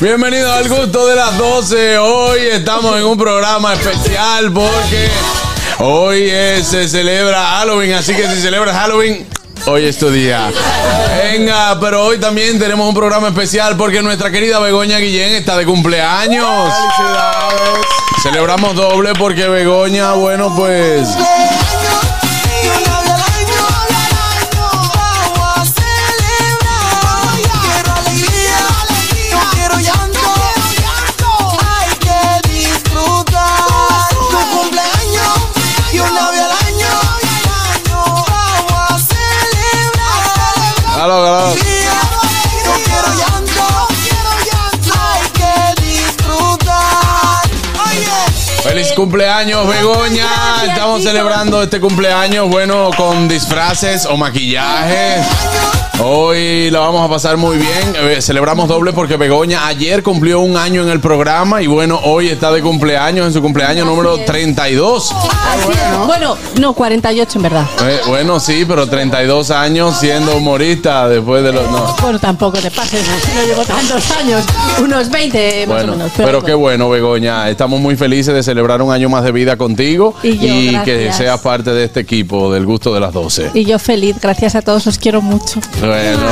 Bienvenidos al gusto de las 12. Hoy estamos en un programa especial porque hoy es- se celebra Halloween, así que si celebras Halloween, hoy es tu día. Venga, pero hoy también tenemos un programa especial porque nuestra querida Begoña Guillén está de cumpleaños. ¡Felicidades! Celebramos doble porque Begoña, bueno, pues... cumpleaños, Begoña. Estamos celebrando este cumpleaños, bueno, con disfraces o maquillaje. Hoy la vamos a pasar muy bien. Eh, Celebramos doble porque Begoña ayer cumplió un año en el programa y bueno, hoy está de cumpleaños, en su cumpleaños número 32. Así es. Bueno, no, 48 en verdad. Eh, bueno, sí, pero 32 años siendo humorista después de los... no. Bueno, tampoco te pases, no llevo tantos años. Unos 20 más Bueno, o menos. pero, qué bueno, Begoña. Estamos muy felices de celebrar un año más de vida contigo Y yo, que seas parte de este equipo del gusto de las 12. Y yo feliz, gracias a todos, os quiero mucho. Bueno,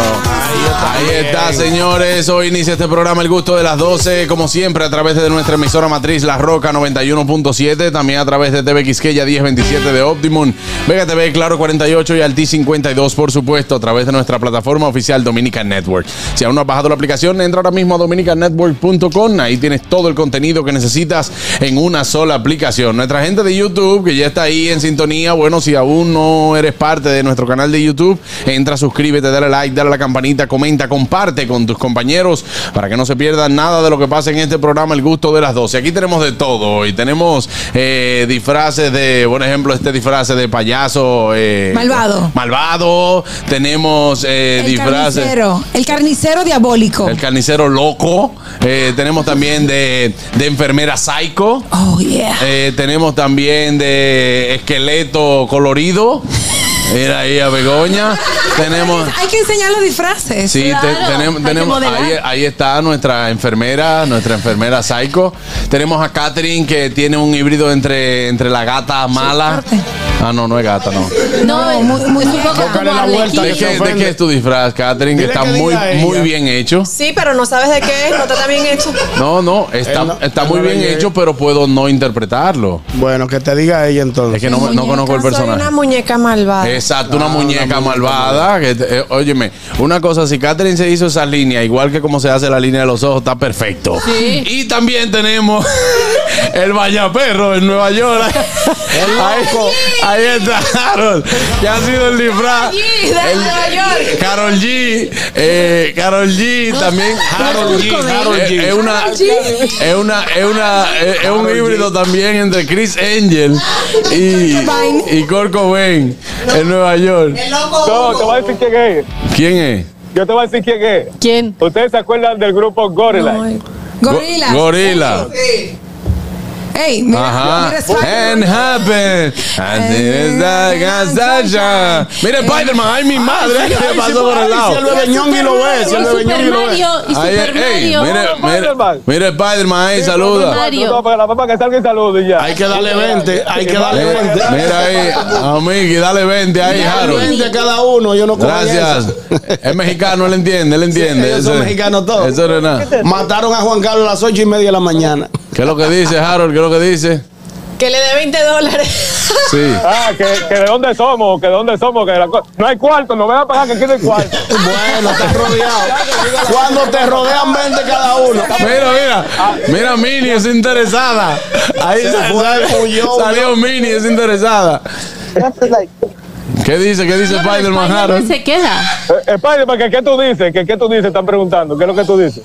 ahí está, señores. Hoy inicia este programa El Gusto de las 12, como siempre, a través de nuestra emisora matriz La Roca 91.7, también a través de TV Quisqueya 1027 de Optimum, Vega TV Claro 48 y Alti 52, por supuesto, a través de nuestra plataforma oficial Dominican Network. Si aún no has bajado la aplicación, entra ahora mismo a dominicannetwork.com. Ahí tienes todo el contenido que necesitas en una sola aplicación. Nuestra gente de YouTube, que ya está ahí en sintonía, bueno, si aún no eres parte de nuestro canal de YouTube, entra, suscríbete, dale like, dale a la campanita, comenta, comparte con tus compañeros para que no se pierdan nada de lo que pasa en este programa El Gusto de las 12. Aquí tenemos de todo y tenemos eh, disfraces de, por ejemplo, este disfraz de payaso. eh, Malvado. Malvado. Tenemos eh, El disfraces. carnicero, el carnicero diabólico. El carnicero loco. Eh, tenemos también de, de enfermera psycho. Oh, yeah. Eh, tenemos también de esqueleto colorido. Mira ahí a Begoña. tenemos. Hay que enseñar los disfraces. Sí, te- tenemos, tenemos ahí está nuestra enfermera, nuestra enfermera psycho. Tenemos a Catherine que tiene un híbrido entre, entre la gata mala. Ah, no, no es gata, no. No, es, muy- muy es un bien. poco como la vuelta ¿De qué, de qué es tu disfraz, Catherine? Que está que muy, muy bien hecho. Sí, pero no sabes de qué es, no está bien hecho. No, no, está, no- está muy no bien hecho, pero puedo no interpretarlo. Bueno, que te diga ella Es entonces. que no, no conozco el Soy personaje. una muñeca malvada. Exacto, una Ah, muñeca una muñeca malvada. Que, te- eh, óyeme, una cosa, si Catherine se hizo esa línea, igual que como se hace la línea de los ojos, está perfecto. Sí. Y también tenemos el Vallaperro en Nueva York. ahí, ahí está Harold, que ha sido el disfraz. El- York. Carol G. eh, Carol G también. Harold G, Harold Eh, G. Es una, es una, es una, es un híbrido también entre Chris Angel y, y Kurt Cobain en Nueva York. No, te voy a decir quién es. ¿Quién es? Yo te voy a decir quién es. ¿Quién? ¿Ustedes se acuerdan del grupo Gorilla? Gorila. Go- Gorila. Ey, mira, Ajá. mira Spider-Man. And happen. And it's like a sunshine. Mire, Spider-Man, ay, mi madre, ¿qué pasó por el lado? Si el bebé ñongui lo ve, si el Y Super ñongui lo ve. Y Ahí, Super ey, Mario. mire, mire, Spider-Man. ahí, saluda. Mario. No, para la papá que salga y salude y ya. Hay que darle 20, hay que darle Mira, 20. mira ahí, amigui, dale 20 ahí, Harold. 20 cada uno, yo no Gracias. Es mexicano, él entiende, él entiende. ellos son Eso- mexicanos todos. Eso no es nada. Mataron a Juan Carlos a las 8 y media de la mañana. ¿Qué es lo que dice, Harold? ¿Qué es lo que dice? Que le dé 20 dólares. Sí. Ah, que, que de dónde somos, que de dónde somos, que la no hay cuarto, no me van a pagar que aquí no hay cuarto. Bueno, estás rodeado. Cuando te rodean 20 cada uno. Mira, mira, mira, Mini es interesada. Ahí Se sa- fue, salió Mini es interesada. ¿Qué dice? ¿Qué dice Spider-Man, Harold? se queda. Eh, Spider-Man, ¿qué, ¿qué tú dices? ¿Qué, ¿Qué tú dices? Están preguntando. ¿Qué es lo que tú dices?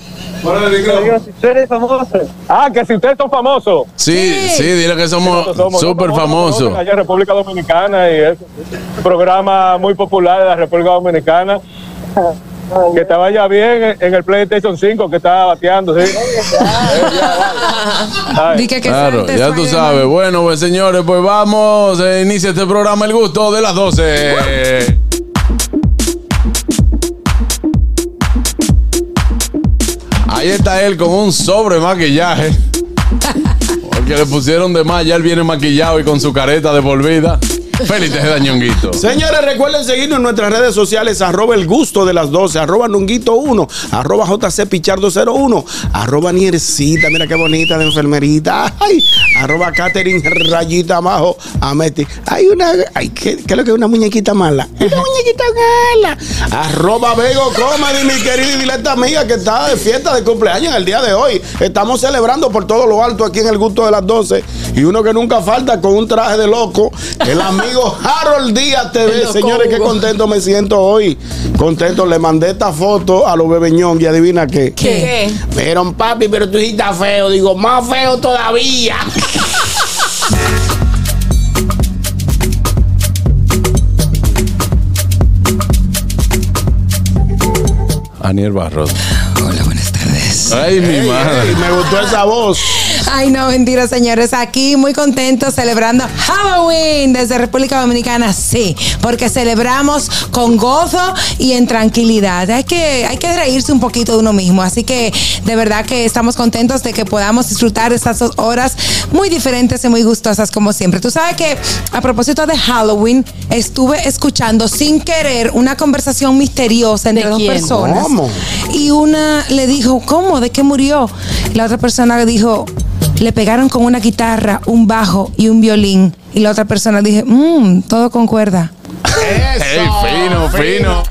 Ah, que si ustedes son famosos. Sí, sí, dile que somos súper famosos. Allá en República Dominicana y es un programa muy popular de la República Dominicana. Que te vaya bien en- el PlayStation 5 que está bateando, ¿sí? Que, que Claro, ya tú sabes. Bueno, pues señores, pues vamos. eh, inicia este programa El Gusto de las 12. Ahí está él con un sobre maquillaje. Porque le pusieron de más, ya él viene maquillado y con su careta de por vida. Félix Tejeda Ñonguito. Señores, recuerden seguirnos en nuestras redes sociales, arroba el gusto de las 12, arroba nunguito 1, arroba jc pichardo 01, arroba niercita, mira qué bonita de enfermerita, ay, arroba Catherine rayita abajo, Ameti. Hay una, ay, ¿qué, es lo que es una muñequita mala? Una muñequita mala. Arroba Vego Comedy, mi querida y dileta amiga que está de fiesta de cumpleaños el día de hoy. Estamos celebrando por todo lo alto aquí en el gusto de las 12 y uno que nunca falta con un traje de loco, el amigo Harold Díaz TV. Señores, qué contento me siento hoy. Contento, le mandé esta foto a los bebeñón y adivina qué. ¿Qué? Dijeron, papi, pero tú sí estás feo. Digo, más feo todavía. Aniel Barros. Ay, mi Ey, madre. ey, me gustó esa voz. Ay, no, mentira, señores. Aquí muy contentos celebrando Halloween desde República Dominicana. Sí, porque celebramos con gozo y en tranquilidad. Hay que, hay que reírse un poquito de uno mismo. Así que de verdad que estamos contentos de que podamos disfrutar de estas dos horas muy diferentes y muy gustosas como siempre. Tú sabes que a propósito de Halloween, estuve escuchando sin querer una conversación misteriosa entre ¿De dos quién? personas. ¿Cómo? Y una le dijo, ¿cómo? ¿De qué murió? Y la otra persona le dijo, le pegaron con una guitarra, un bajo y un violín. Y la otra persona dije, mmm, todo concuerda. Ey, fino, fino.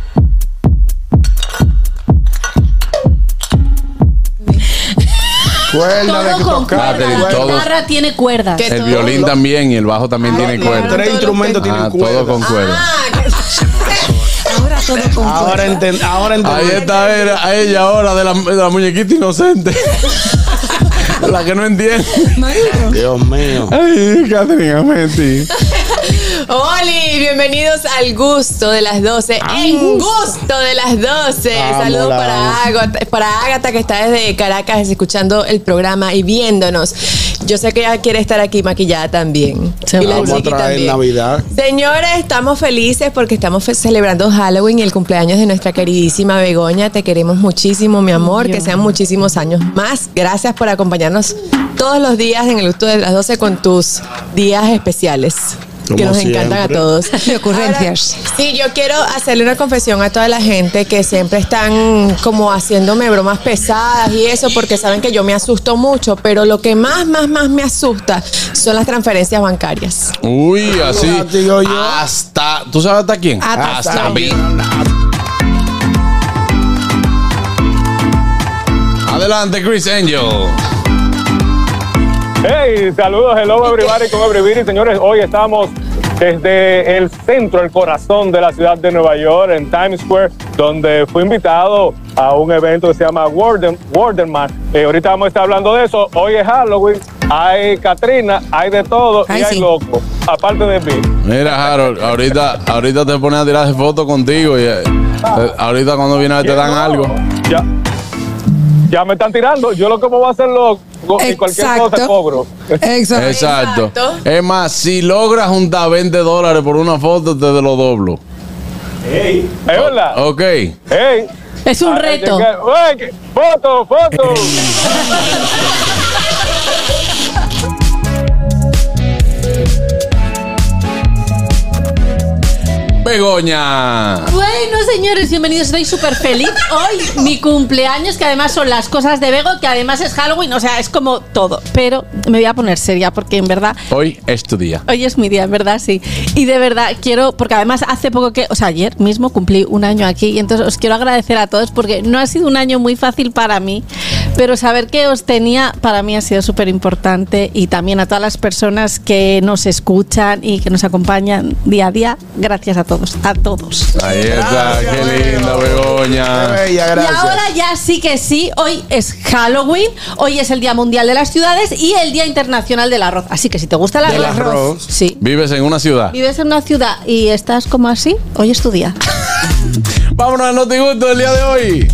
Cuerda de Todo con tocar. cuerdas. Catherine, La guitarra tiene cuerdas. ¿Qué? El violín lo- también y el bajo también tiene Los cuerda. tres instrumentos tienen Ah, cuerda. todo con cuerda. Ahora todo concuerda. Ahora enten- ahora Ahí está a ella ahora de la, de la muñequita inocente. la que no entiende. Dios mío. Ay, Catherine, Ameti. Oli, bienvenidos al gusto de las 12. En gusto de las 12. Vamos, Saludos para Ágata, para Ágata que está desde Caracas escuchando el programa y viéndonos. Yo sé que ella quiere estar aquí maquillada también. Se y la Vamos a traer también. Navidad. Señores, estamos felices porque estamos celebrando Halloween y el cumpleaños de nuestra queridísima Begoña. Te queremos muchísimo, mi amor. Que sean muchísimos años más. Gracias por acompañarnos todos los días en el gusto de las 12 con tus días especiales. Que nos encantan a todos. De ocurrencias. Ahora, sí, yo quiero hacerle una confesión a toda la gente que siempre están como haciéndome bromas pesadas y eso porque saben que yo me asusto mucho, pero lo que más, más, más me asusta son las transferencias bancarias. Uy, así. Ya, digo yo. Hasta. ¿Tú sabes hasta quién? Hasta- hasta mí. Adelante, Chris Angel. Hey, saludos, hello everybody con everybody. Señores, hoy estamos desde el centro, el corazón de la ciudad de Nueva York, en Times Square, donde fui invitado a un evento que se llama Warden, Wardenman. Eh, ahorita vamos a estar hablando de eso. Hoy es Halloween, hay Katrina, hay de todo Ay, y hay sí. loco, aparte de mí. Mira, Harold, ahorita, ahorita te pones a tirar fotos contigo y eh, ahorita cuando viene te dan algo. Ya, ya me están tirando. Yo lo que me voy a hacer loco y cualquier cosa cobro. Exacto. Exacto. Es más, si logras juntar 20 dólares por una foto, te lo doblo. ¿Es verdad? Ok. Hey. Es un reto. ¡Foto, foto! Begoña. Bueno, señores, bienvenidos. Estoy súper feliz. Hoy, mi cumpleaños, que además son las cosas de Bego, que además es Halloween, o sea, es como todo. Pero me voy a poner seria porque en verdad Hoy es tu día. Hoy es mi día, en verdad, sí. Y de verdad quiero, porque además hace poco que, o sea, ayer mismo cumplí un año aquí y entonces os quiero agradecer a todos porque no ha sido un año muy fácil para mí, Pero saber que os tenía para mí ha sido súper importante y también a todas las personas que nos escuchan y que nos acompañan día a día. Gracias a todos, a todos. Ahí está, Gracias, qué linda, Qué Begoña. bella, gracias. Y ahora ya sí que sí, hoy es Halloween, hoy es el Día Mundial de las Ciudades y el Día Internacional del Arroz. Así que si te gusta el arroz, arroz. sí. Vives en una ciudad. Vives en una ciudad y estás como así, hoy es tu día. Vámonos al Notigusto del día de hoy.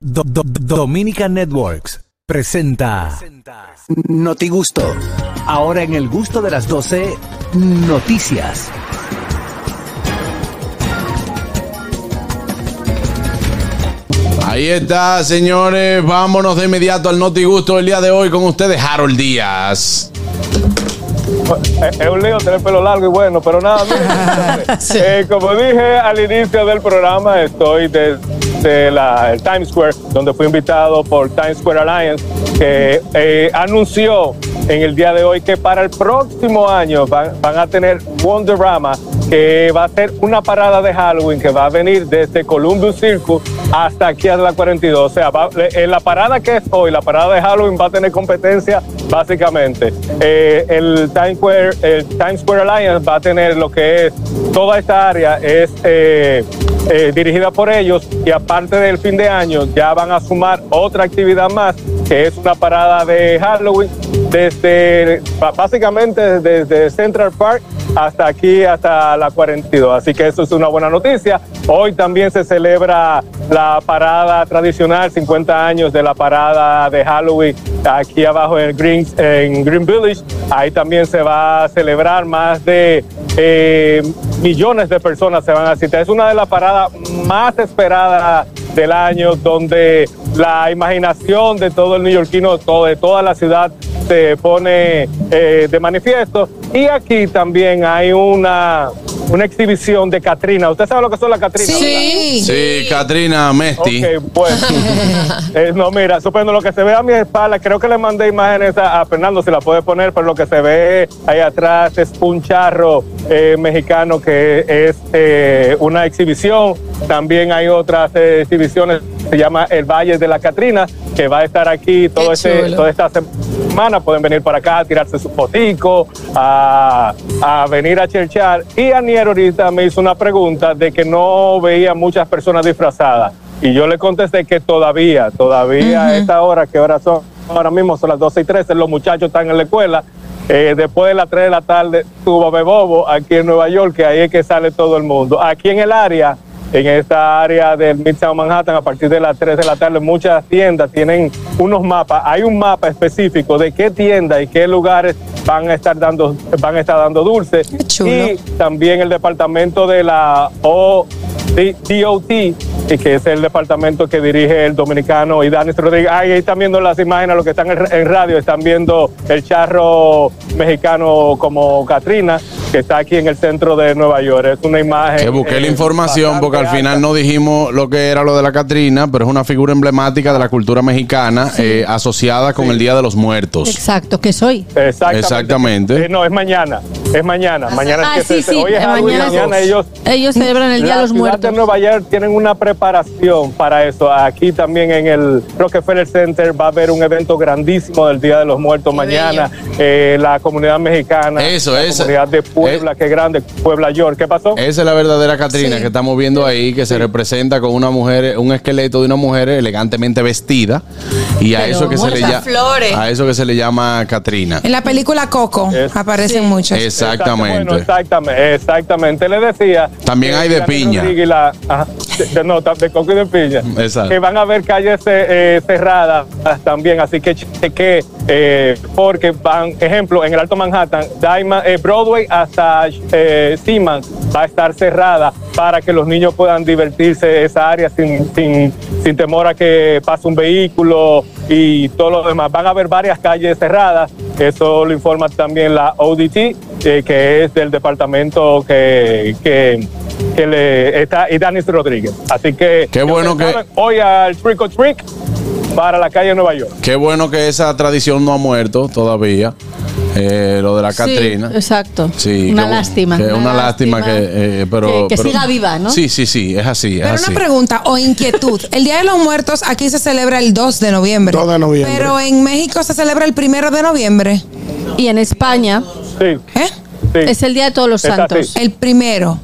Do- do- Dominican Networks presenta Notigusto. Ahora en el gusto de las 12, noticias. Ahí está, señores. Vámonos de inmediato al Notigusto del día de hoy con ustedes, Harold Díaz. Es un lío tener pelo largo y bueno, pero nada, eh, como dije al inicio del programa, estoy desde la, el Times Square, donde fui invitado por Times Square Alliance, que eh, anunció en el día de hoy que para el próximo año van, a tener Wonderama, que va a ser una parada de Halloween que va a venir desde Columbus Circus hasta aquí a la 42. O sea, va- en la parada que es hoy, la parada de Halloween va a tener competencia básicamente. Eh, el, Times Square, el Times Square Alliance va a tener lo que es toda esta área es eh, eh, dirigida por ellos y aparte del fin de año ya van a sumar otra actividad más que es una parada de Halloween desde básicamente desde Central Park hasta aquí, hasta la 42. Así que eso es una buena noticia. Hoy también se celebra la parada tradicional, 50 años de la parada de Halloween aquí abajo en Green, en Green Village. Ahí también se va a celebrar más de eh, millones de personas se van a asistir. Es una de las paradas más esperadas del año donde la imaginación de todo el neoyorquino, de toda la ciudad se pone eh, de manifiesto. Y aquí también hay una, una exhibición de Catrina. ¿Usted sabe lo que son las Catrinas? Sí. Sí, Katrina Mesti. Ok. Eh, no, mira, supongo lo que se ve a mi espalda, creo que le mandé imágenes a, a Fernando, si la puede poner, pero lo que se ve ahí atrás es un charro eh, mexicano que es eh, una exhibición. También hay otras eh, exhibiciones, se llama El Valle de la Catrina, que va a estar aquí todo este, toda esta semana. Pueden venir para acá a tirarse su fotico, a, a venir a cherchar. Y Anier ahorita me hizo una pregunta de que no veía muchas personas disfrazadas. Y yo le contesté que todavía, todavía a esta hora, que ahora son, ahora mismo son las 12 y 13, los muchachos están en la escuela. Eh, después de las 3 de la tarde tuvo Bebobo aquí en Nueva York, que ahí es que sale todo el mundo. Aquí en el área, en esta área del Midtown Manhattan, a partir de las 3 de la tarde, muchas tiendas tienen unos mapas. Hay un mapa específico de qué tiendas y qué lugares van a estar dando, van a estar dando dulces. Y también el departamento de la ODOT, y que es el departamento que dirige el dominicano Idanis Rodríguez. Ahí están viendo las imágenes, los que están en en radio, están viendo el charro mexicano como Katrina, que está aquí en el centro de Nueva York. Es una imagen. Que busqué la eh, información porque al final alta. no dijimos lo que era lo de la Catrina, pero es una figura emblemática de la cultura mexicana eh, asociada con el Día de los Muertos. Exacto, que soy. Exactamente. Exactamente. Eh, no, es mañana. Es mañana. Mañana Ah, es que sí, se- sí, Hoy es eh, mañana- mañana ellos Ellos celebran el Día de los Muertos. de Nueva York tienen una preparación para eso. Aquí también en el Rockefeller Center va a haber un evento grandísimo del Día de los Muertos Qué mañana. Eh, la comunidad mexicana, Eso, la eso. comunidad de Puebla, que grande, Puebla York. ¿Qué pasó? Esa es la verdadera Catrina Sí. que estamos viendo ahí, que se representa con una mujer, un esqueleto de una mujer elegantemente vestida. Y a Pero eso que se le muchas llama. flores. A eso que se le llama Catrina. En la película Coco Es- aparecen Sí. muchos. Exactamente. Bueno, exactamente, exactamente. Le decía. También hay de piña. La- ajá, de, no, de coco y de piña. Exacto. Que van a haber calles eh, eh, cerradas también, así que cheque, eh, porque van, ejemplo, en el Alto Manhattan, Diamond, eh, Broadway hasta eh, Siemens va a estar cerrada para que los niños puedan divertirse esa área sin, sin, sin temor a que pase un vehículo y todo lo demás. Van a haber varias calles cerradas, eso lo informa también la ODT, eh, que es del departamento que, que, que le está y Danis Rodríguez. Así que Qué bueno que- hoy al Trick or Trick para la calle de Nueva York. Qué bueno que esa tradición no ha muerto todavía. Eh, lo de la Sí, Catrina. exacto. Sí, una que- lástima. que una lástima que, eh, pero, que, que pero- siga viva, ¿no? Sí, sí, sí, es así, es Pero así. una pregunta o inquietud. El Día de los Muertos aquí se celebra el 2 de noviembre. 2 de noviembre. Pero en México se celebra el 1 de noviembre. Y en España Sí, ¿Eh? sí. es el Día de Todos los Está Santos. El primero.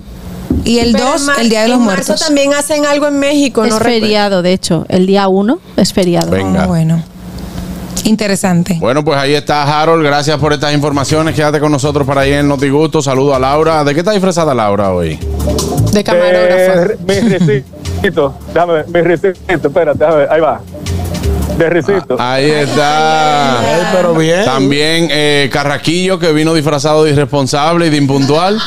Y el Pero 2, en mar- el Día de los en marzo Muertos. también hacen algo en México, Es no recuerdo. feriado, de hecho. El día 1 es feriado. Venga. Ah, bueno. Interesante. Bueno, pues ahí está Harold. Gracias por estas informaciones. Quédate con nosotros para ir en Notigusto. Saludo a Laura. ¿De qué está disfrazada Laura hoy? De camarógrafo. Eh, mi recito, déjame ver, mi recito, espérate, déjame ahí va. De recito. Ahí está. Pero bien. También eh, Carraquillo, que vino disfrazado de irresponsable y de impuntual.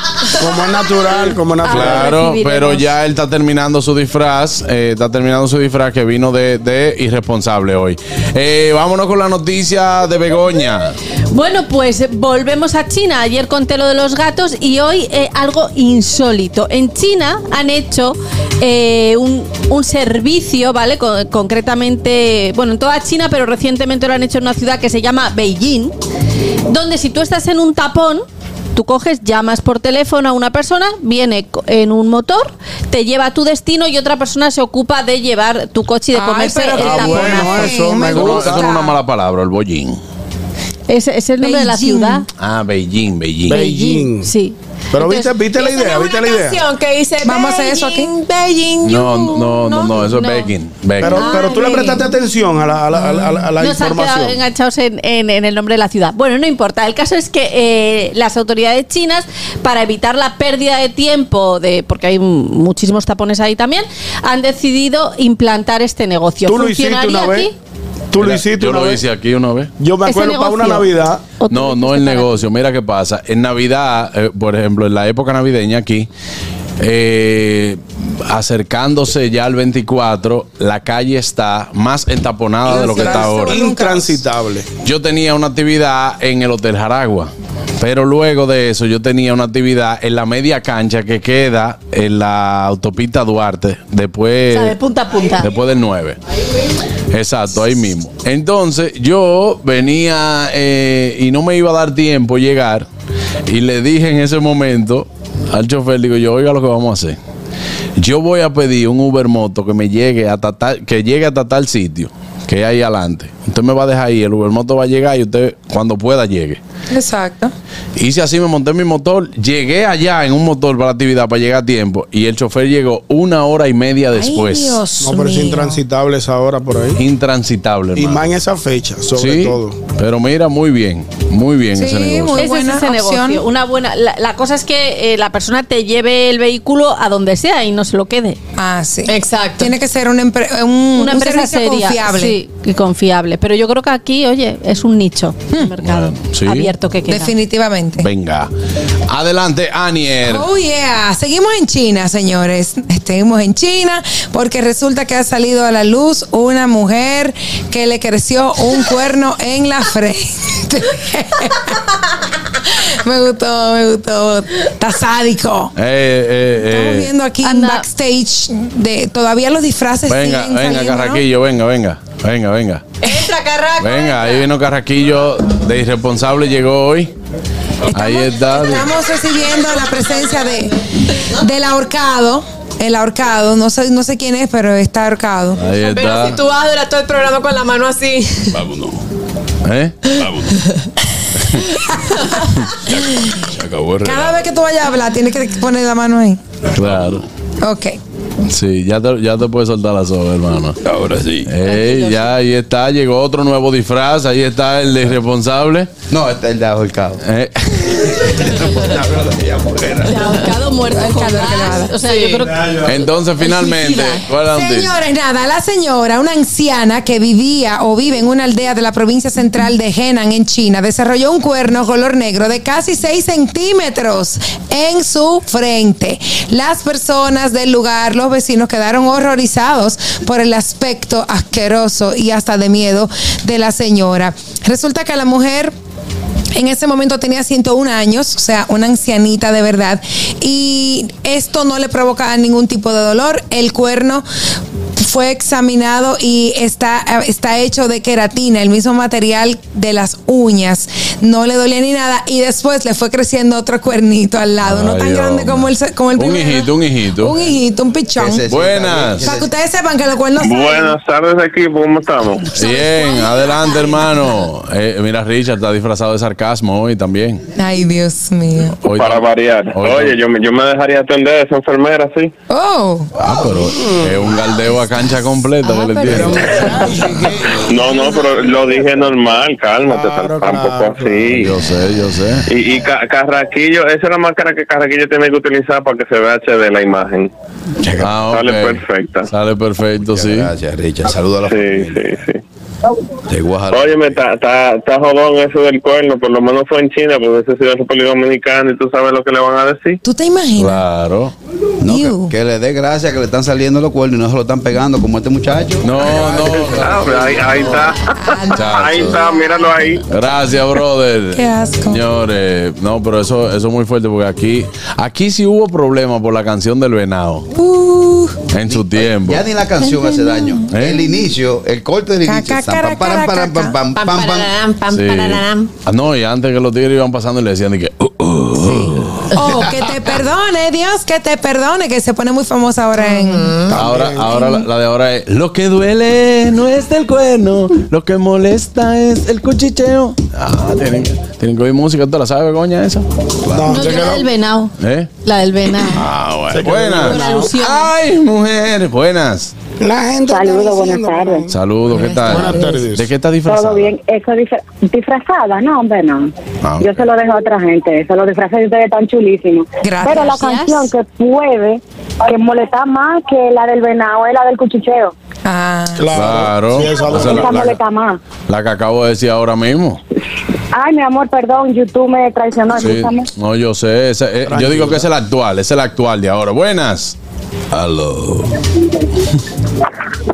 Como es natural, como es natural. Claro, pero ya él está terminando su disfraz. eh, está terminando su disfraz que vino de, de irresponsable hoy. Eh, vámonos con la noticia de Begoña. Bueno, pues volvemos a China. Ayer conté lo de los gatos y hoy eh, algo insólito. En China han hecho eh, un, un servicio, ¿vale? Con- concretamente, bueno, en toda China, pero recientemente lo han hecho en una ciudad que se llama Beijing, donde si tú estás en un tapón, Tú coges, llamas por teléfono a una persona, viene en un motor, te lleva a tu destino y otra persona se ocupa de llevar tu coche y de Ay, comerse pero el Ah, bueno, eso me gusta. eso es una mala palabra, el bollín. Es, es el nombre de la ciudad. Ah, Beijing, Beijing. Beijing. Sí. Pero Entonces, viste, viste la idea, viste la idea. que dice Vamos a hacer eso aquí. Beijing, Beijing, No, no, no, no, eso es. Beijing. Beijing. Pero, pero tú le prestaste atención a la, a la, a la- a la no se han quedado información. enganchados en, en- en el nombre de la ciudad. Bueno, no importa. El caso es que eh, las autoridades chinas, para evitar la pérdida de tiempo, de porque hay muchísimos tapones ahí también, han decidido implantar este negocio. Tú lo hiciste ¿Funcionaría una vez. aquí? Tú lo hiciste Yo una lo vez. hice aquí una vez. Yo me acuerdo para una. Navidad. ¿O tú No, no el negocio. Mira qué pasa. En Navidad, eh, por ejemplo, en la época navideña aquí, eh, acercándose ya al 24, la calle está más entaponada de lo que está ahora. Intransitable. Yo tenía una actividad en el Hotel Jaragua. Pero luego de eso yo tenía una actividad en la media cancha que queda en la autopista Duarte, después, O sea, de punta a punta. después del 9. Exacto, ahí mismo. Entonces yo venía eh, y no me iba a dar tiempo llegar y le dije en ese momento al chofer, digo yo, oiga lo que vamos a hacer. Yo voy a pedir un Uber Moto que me llegue hasta tal, que llegue hasta tal sitio que hay ahí adelante. Usted me va a dejar ahí, el Uber Moto va a llegar y usted cuando pueda llegue. Exacto. Hice así, me monté en mi motor, llegué allá en un motor para la actividad para llegar a tiempo y el chofer llegó una hora y media después. Ay, Dios No, pero es intransitable esa hora por ahí. Intransitable, Y más en esa fecha, sobre Sí, todo. pero mira, muy bien, muy bien Sí, ese negocio. muy buena es ese opción. negocio. Una buena. La, la cosa es que eh, la persona te lleve el vehículo a donde sea y no se lo quede. Ah, sí. Exacto. Tiene que ser una, empre- un, Una un empresa servicio seria. confiable. Sí, y confiable. Pero yo creo que aquí, oye, es un nicho de mercado Bueno, sí. abierto que queda. Definitivamente. Venga. Adelante, Anier. Oh yeah, seguimos en China, señores. Seguimos en China porque resulta que ha salido a la luz una mujer que le creció un cuerno en la frente. me gustó, me gustó. Está sádico. Eh, eh, Estamos eh. viendo aquí Anda. en backstage de todavía los disfraces Venga, siguen venga, saliendo, ¿no? Carraquillo, venga, venga. Venga, venga. Entra, Carraco. Venga, ahí vino Carraquillo de irresponsable, llegó hoy. Ahí está. Estamos recibiendo la presencia de del ahorcado. El ahorcado, no sé, no sé quién es, pero está ahorcado. Ahí Pero está. si tú vas a durar todo el programa con la mano así. Vámonos, ¿Eh? vámonos. Se acabó el Cada vez que tú vayas a hablar, tienes que poner la mano ahí. Claro. Ok. Sí, ya te, ya te puedes soltar la soga, hermano. Ahora sí. Ey, ya ahí está, llegó otro nuevo disfraz, ahí está el de irresponsable. No, este es el de ahorcado. Eh, Ahorcado muerto con gas. O sea, yo creo que. Entonces, finalmente, ¿cuál es la noticia? Señores, nada, la señora, una anciana que vivía o vive en una aldea de la provincia central de Henan, en China, desarrolló un cuerno color negro de casi 6 centímetros en su frente. Las personas del lugar, los vecinos, quedaron horrorizados por el aspecto asqueroso y hasta de miedo de la señora. Resulta que la mujer en ese momento tenía 101 años, o sea, una ancianita de verdad. Y esto no le provocaba ningún tipo de dolor. El cuerno fue examinado y está, está hecho de queratina, el mismo material de las uñas no le dolía ni nada. Y después le fue creciendo otro cuernito al lado, no tan grande como el, como el Un primero. hijito, un hijito. Un hijito, un pichón. Buenas. Para que ustedes sepan que los cuernos. Buenas tardes, equipo. ¿Cómo estamos? Bien, adelante, hermano. Eh, mira, Richard está disfrazado de sarcasmo hoy también. Ay, Dios mío. Hoy Para variar. hoy Oye, yo, me- yo me dejaría atender a esa enfermera, sí. Oh. Ah, pero es un galdeo a cancha completa Ah, que le pero- tiene. No, no, pero lo dije normal, cálmate, Claro, tampoco claro, así. Yo sé, yo sé. Y, y Ca- Carraquillo, esa es la máscara que Carraquillo tiene que utilizar para que se vea HD la imagen. Ah, Sale perfecta. Sale perfecto, sí. Gracias, Richard. Saludos a la Sí, familia sí, sí. De Guajardo. Óyeme, está está- está jodón eso del cuerno, por lo menos fue en China, porque ese es República Dominicana y tú sabes lo que le van a decir. ¿Tú te imaginas? Claro. No, que, que le dé gracias que le están saliendo los cuernos y no se lo están pegando como este muchacho. No, no. Ah, ahí, ahí está. Chacho. ahí está, míralo ahí. Gracias, brother. Qué asco. Señores, no, pero eso, eso es muy fuerte porque aquí, aquí sí hubo problema por la canción del venado Uh, en su tiempo. Ya ni la canción hace daño. ¿Eh? El inicio, el corte del inicio. Pam, cara, pam, cara, pam, ca, pam, pam, Pam, pam, pam. pararán, pam, Sí. pararán. Ah, no, y antes que los tigres iban pasando y le decían de que, uh, uh. oh, que te perdone, Dios, que te perdone, que se pone muy famosa ahora en. ahora, ahora la, la de ahora es, lo que duele no es del cuerno, lo que molesta es el cuchicheo. Ah, tienen, que- tienen que oír música, ¿tú la sabes, Begoña, esa? No, No, yo la quedó. del venado. ¿Eh? La del venado. Ah, bueno. Buenas. Ay, mujeres, buenas. La gente. Saludos, buenas tardes. Saludos, ¿qué tal? Buenas tardes. ¿De qué está disfrazada? Todo bien. Eso disfra- disfrazada, no, hombre, no. Ah. Yo se lo dejo a otra gente. Eso lo disfraza y ustedes están chulísimos. Gracias. Pero la canción que puede que molesta más que la del venado es la del cuchicheo. Ah. Claro. Sí, esa Esa es Esa la, la- molesta más. la que acabo de decir ahora mismo. Ay, mi amor, perdón, YouTube me traicionó. Sí. No, yo sé. esa- eh, yo digo que es el actual, es el actual de ahora. Buenas. Aló.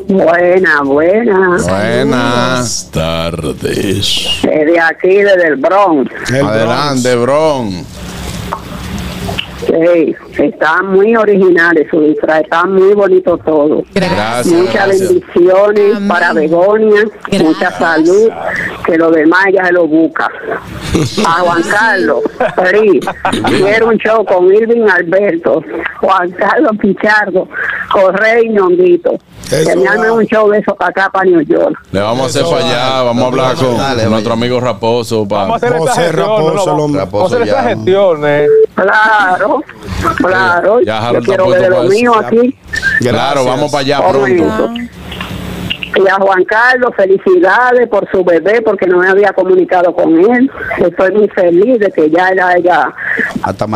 Buena, buena. Buenas. Tardes. De aquí, desde el Bronx. El Adelante, Bron. Sí, está muy original su disfraz. Está muy bonito todo. Gracias. Muchas gracias. bendiciones Amén. para Begonia, Gracias. mucha salud, que lo demás ella se lo busca. A Juan Carlos, Feliz, quiero un show con Irving Alberto, Juan Carlos Pichardo, Correy y Ñonguito. Eso Que me un show de eso para acá, para New York. Le vamos a hacer Eso para allá. Vamos a hablar con Dale, nuestro vaya. amigo Raposo. pa- Vamos a hacer José gestión. Raposo, no, gestión, eh. Claro, claro. Ya, Yo quiero ver lo mío aquí. Claro, vamos para allá pronto. Y a Juan Carlos, felicidades por su bebé, porque no me había comunicado con él. Estoy muy feliz de que ya él haya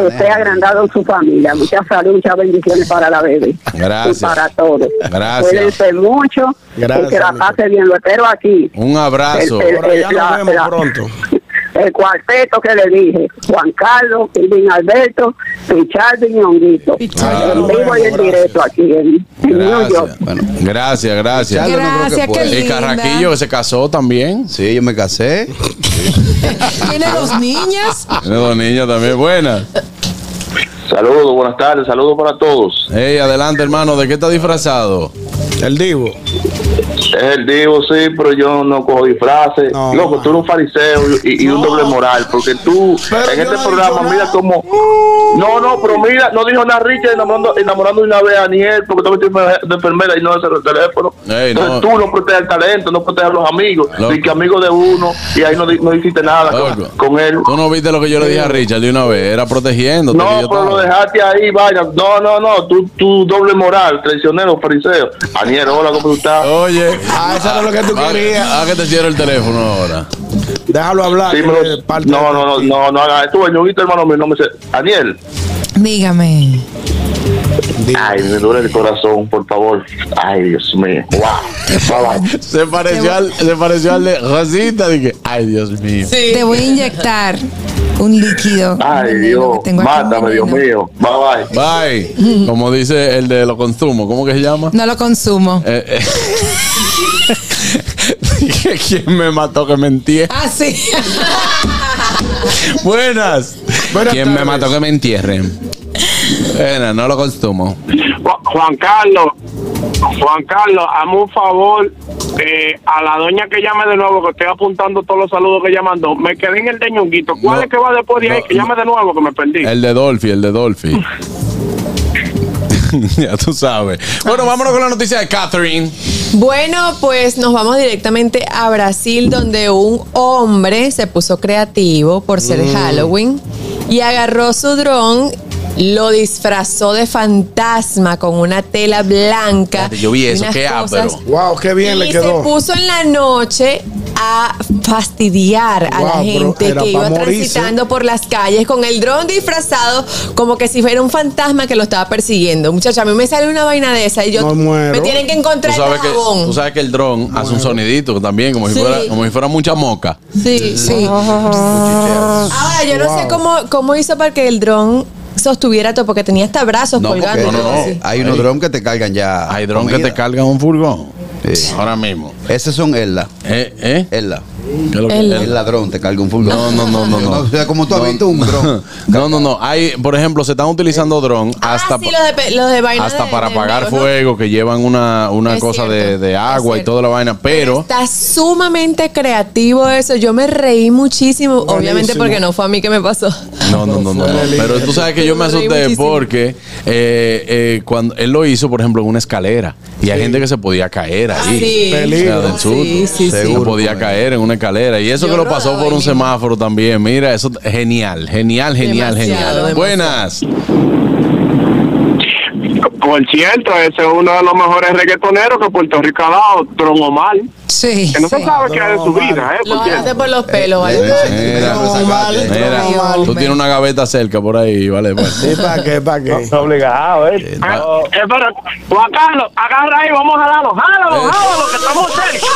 esté agrandado en su familia. Mucha salud, muchas bendiciones para la bebé. Gracias. Y para todos. Gracias. Cuídense mucho Gracias, y que la pase bien. Lo espero aquí. Un abrazo. El- la- nos vemos la- pronto. El cuarteto que le dije, Juan Carlos, Irving Alberto, Richard y Ñonguito. Claro. En vivo y en directo aquí en, en New York. Gracias. Bueno. Gracias, gracias. Charlo no que Gracias, qué pueda. El linda. Carraquillo que se casó también. Sí, yo me casé. Tiene dos niñas. Tiene dos niños también. Buenas. Saludos, buenas tardes, saludos para todos. Hey, adelante, hermano. ¿De qué está disfrazado? El Divo. Es el divo, sí, pero yo no cojo disfraces. No, Loco, man. tú eres un fariseo y, y un doble moral, porque tú Pero en este no programa, mira como... No, no, pero mira, no dijo nada Richard enamorando, enamorando una vez a Aniel, porque tú metiste de enfermera y no ese el teléfono. Ey, Entonces no. tú no proteges el talento, no proteges a los amigos, Loco. y que amigos de uno, y ahí no, no hiciste nada con, él. Tú no viste lo que yo le dije a Richard de una vez. Era protegiéndote. que No, yo pero dejaste ahí, vaya. No, no, no, tú, tú doble moral, traicionero, fariseo. Aniel, hola, ¿cómo tú estás? Oye. Ah, eso era lo que tú Ah, querías. Ah, que te cierro el teléfono ahora. Déjalo hablar. Sí, pero- parte no, no, no, no, no el ñoguito, hermano mío, no me sé. Daniel, Dígame. Ay, me duele el corazón, por favor. Ay, Dios mío, wow. Se pareció al, se pareció al de Rosita. Dije, ay, Dios mío. Te voy a inyectar un líquido. Ay, Dios, mátame, Dios mío. Bye, bye. Bye. Como dice el de los consumos. ¿Cómo que se llama? No lo consumo. Eh, eh. Dije, ¿quién me mató que me entierre? Ah, sí. Buenas. Buenas ¿Quién me mató que me entierren? Buenas, no lo consumo. Juan Carlos, Juan Carlos, hazme un favor eh, a la doña que llame de nuevo, que estoy apuntando todos los saludos que ella mandó. Me quedé en el de Ñonguito. ¿Cuál No. es que va después de ahí? No, que llame de nuevo, que me perdí. El de Dolphy, el de Dolphy. ya tú sabes. Bueno, vámonos con la noticia de Catherine. Bueno, pues nos vamos directamente a Brasil, donde un hombre se puso creativo por ser Mm. Halloween y agarró su dron, lo disfrazó de fantasma con una tela blanca. Yo vi y eso, qué cosas. Wow, qué bien le y quedó. se puso en la noche a fastidiar a la gente que iba transitando por las calles con el dron disfrazado como que si fuera un fantasma que lo estaba persiguiendo. Muchacha, a mí me sale una vaina de esa y yo me tienen que Tú encontrar el sabes, que, jabón. tú sabes que el dron hace un sonidito también, como si, Sí. fuera, como si fuera mucha moca. Sí, Sí. Ahora, yo no sé cómo, cómo hizo para que el dron sostuviera todo, porque tenía hasta brazos No, colgando. porque no, hay unos drones que te cargan ya. Hay dron que te cargan un furgón. Sí. Ahora mismo. Esos son Ella. ¿Eh? ¿Eh? Ella. ¿Qué es lo que- El- El ladrón te carga un furgón. No, no, no, no, no. O sea, como tú has No. visto un dron. No, no, no. Hay, por ejemplo, se están utilizando dron hasta, ah, sí, los de, pe- los de vaina hasta de- para de apagar fuego, que llevan una, una cosa de, cierto, de agua y toda la vaina. Pero Está sumamente creativo eso. Yo me reí muchísimo, obviamente porque no fue a mí que me pasó. No, no, no, no. no. Pero tú sabes que yo me asusté porque eh, eh, cuando él lo hizo, por ejemplo, en una escalera y hay gente que se podía caer ahí. Sí. O sea, Peligro. del susto. Sí, sí, sí. Se podía caer en una escalera. Y eso Yo que lo pasó por un semáforo también. Mira, eso genial, genial, genial, Demasiado, genial. demasiado. Buenas. Por cierto, ese es uno de los mejores reggaetoneros que Puerto Rico ha dado, Tron Omar. Sí. Que no se sí. sabe qué es de su vida, ¿eh? Lo Por los pelos, ¿vale? Mira, Tron Omar, mira, Tron Omar. tú tienes una gaveta cerca por ahí, vale. pues. ¿Sí, para qué? ¿Para qué? Está obligado, ¿eh? va. Oh, espera, Juan Carlos, agarra ahí, vamos a darlo, jálalo, Eh. jálalo, que estamos cerca.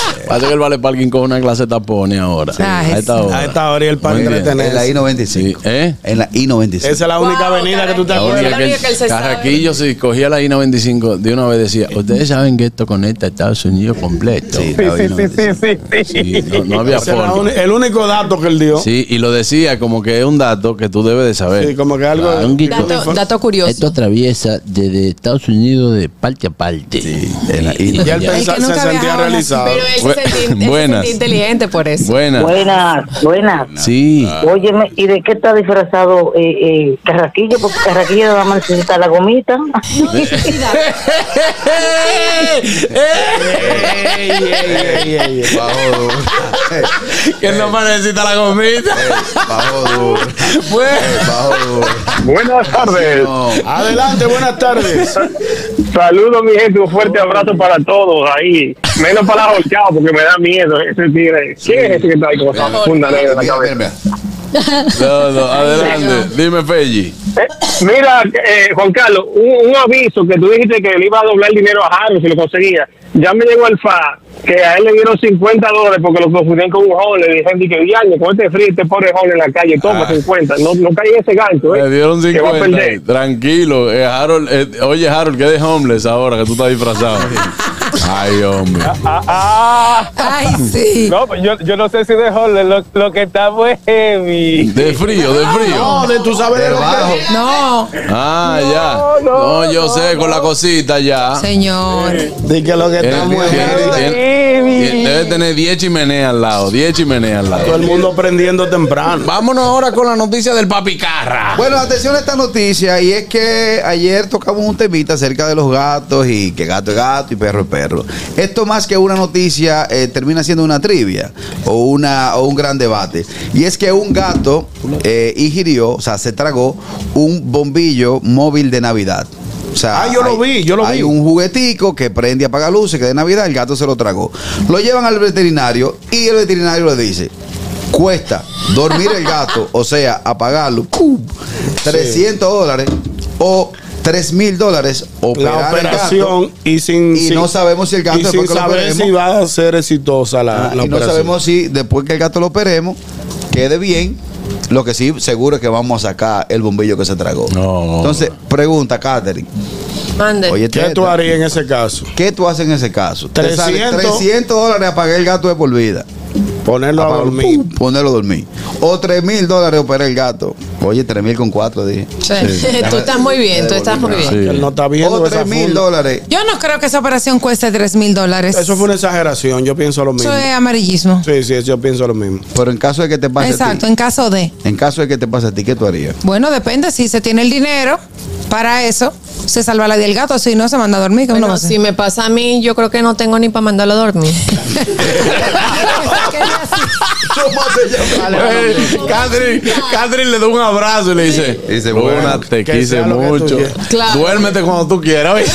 Pasa que el vale parking con una clase de tapones ahora. Ay, a esta sí. hora. A esta hora y el entretener. En la I-95. Sí, ¿eh? En la I-95. Esa es la única Wow, avenida que tú te La acuerdas. la que única que él se el sabe. Carraquillo, si cogía la I-95, de una vez decía, ustedes saben que esto conecta a Estados Unidos completo. Sí, Sí, la sí, sí, I-95. sí, sí, sí. Sí, no, no había forma. el único dato que él dio. Sí, y lo decía como que es un dato que tú debes de saber. Sí, como que algo. Dato, dato curioso. atraviesa desde Estados Unidos de parte a parte. en la I- Ya él El pensa- que nunca se sentía realizado. Pero él se Bu- sentía, él se Buenas. sentía inteligente por eso. Buena. Buenas, buenas. Sí. Óyeme, ¿y de qué está disfrazado eh, eh, Carraquillo? Porque Carraquillo nada más necesita la gomita. Que no más necesita la gomita. Buenas tardes. Adelante, buenas tardes. Saludos, mi gente. Un fuerte abrazo para todos ahí. Menos para la horchado porque me da miedo ese tigre. ¿Quién es ese que está ahí con esa funda negra en la cabeza? mira, mira. No, no, adelante. Dime, Felli. Eh, mira, eh, Juan Carlos, un, un aviso que tú dijiste que le iba a doblar el dinero a Harold si lo conseguía. Ya me llegó el FA que a él le dieron 50 dólares porque lo confundieron con un joven. Le dijeron que diaño, con este frío, este pobre joven en la calle, toma Ah. 50. No, no caí en ese gancho, ¿eh? Me dieron Que va a 50. perder. Tranquilo. Eh, Harold, eh, oye, Harold, que de homeless ahora que tú estás disfrazado. Ay, hombre. Ah, ah. Ay, sí. No, pues yo, yo no sé si de Holder, lo, lo que está fue heavy. De frío, de frío. No, de tú sabes de que. No, Ah, ya. No, yo sé, con la cosita ya. señor. De que lo que Tiene- está muy heavy. Debe tener 10 chimeneas al lado. 10 chimeneas al Todo lado. el mundo prendiendo temprano. Vámonos ahora con la noticia del papicarra. Bueno, atención a esta noticia y es que ayer tocamos un temita acerca de los gatos y que gato es gato y perro es perro. Esto más que una noticia eh, termina siendo una trivia o, una, o un gran debate. Y es que un gato eh, ingirió, o sea, se tragó un bombillo móvil de Navidad. O sea, Ah, yo lo vi, yo lo hay vi. un juguetico que prende y apaga luces que de Navidad el gato se lo tragó. Lo llevan al veterinario y el veterinario le dice, cuesta dormir el gato, o sea, apagarlo, ¡pum! 300 dólares o 3 mil dólares La operar el operación gato. y sin. Y sin- no sabemos si el gato y sin saber operemos- si va a ser exitosa la, Ah, la y no sabemos si después que el gato lo operemos quede bien. Lo que sí, seguro es que vamos a sacar el bombillo que se tragó. No. Entonces, pregunta, Catherine. Mande. Oye, ¿Qué Teta, tú harías en ese caso? ¿Qué tú haces en ese caso? Te sale 300. 300 dólares a pagar el gato de por vida. Ponerlo a Apagarlo, dormir. pum, ponerlo a dormir. O 3 mil dólares opera el gato. Oye, 3 mil con 4 dije. tú estás muy bien, tú estás muy bien. Sí. Él no está viendo O esa 3 mil dólares. Yo no creo que esa operación cueste 3 mil dólares. Eso fue una exageración, yo pienso lo mismo. Eso es amarillismo. Sí, sí, yo pienso lo mismo. Pero en caso de que te pase Exacto, a en caso de. ti. En caso de que te pase a ti, ¿qué tú harías? Bueno, depende. Si se tiene el dinero para eso, se salva la vida del gato. Si no, se manda a dormir. ¿Qué uno va a Bueno, hacer? si me pasa a mí, yo creo que no tengo ni para mandarlo a dormir. Catherine, Catherine le da un abrazo y le dice, Dice, bueno, te quise mucho. quieras". Claro. Duérmete cuando tú quieras. oye.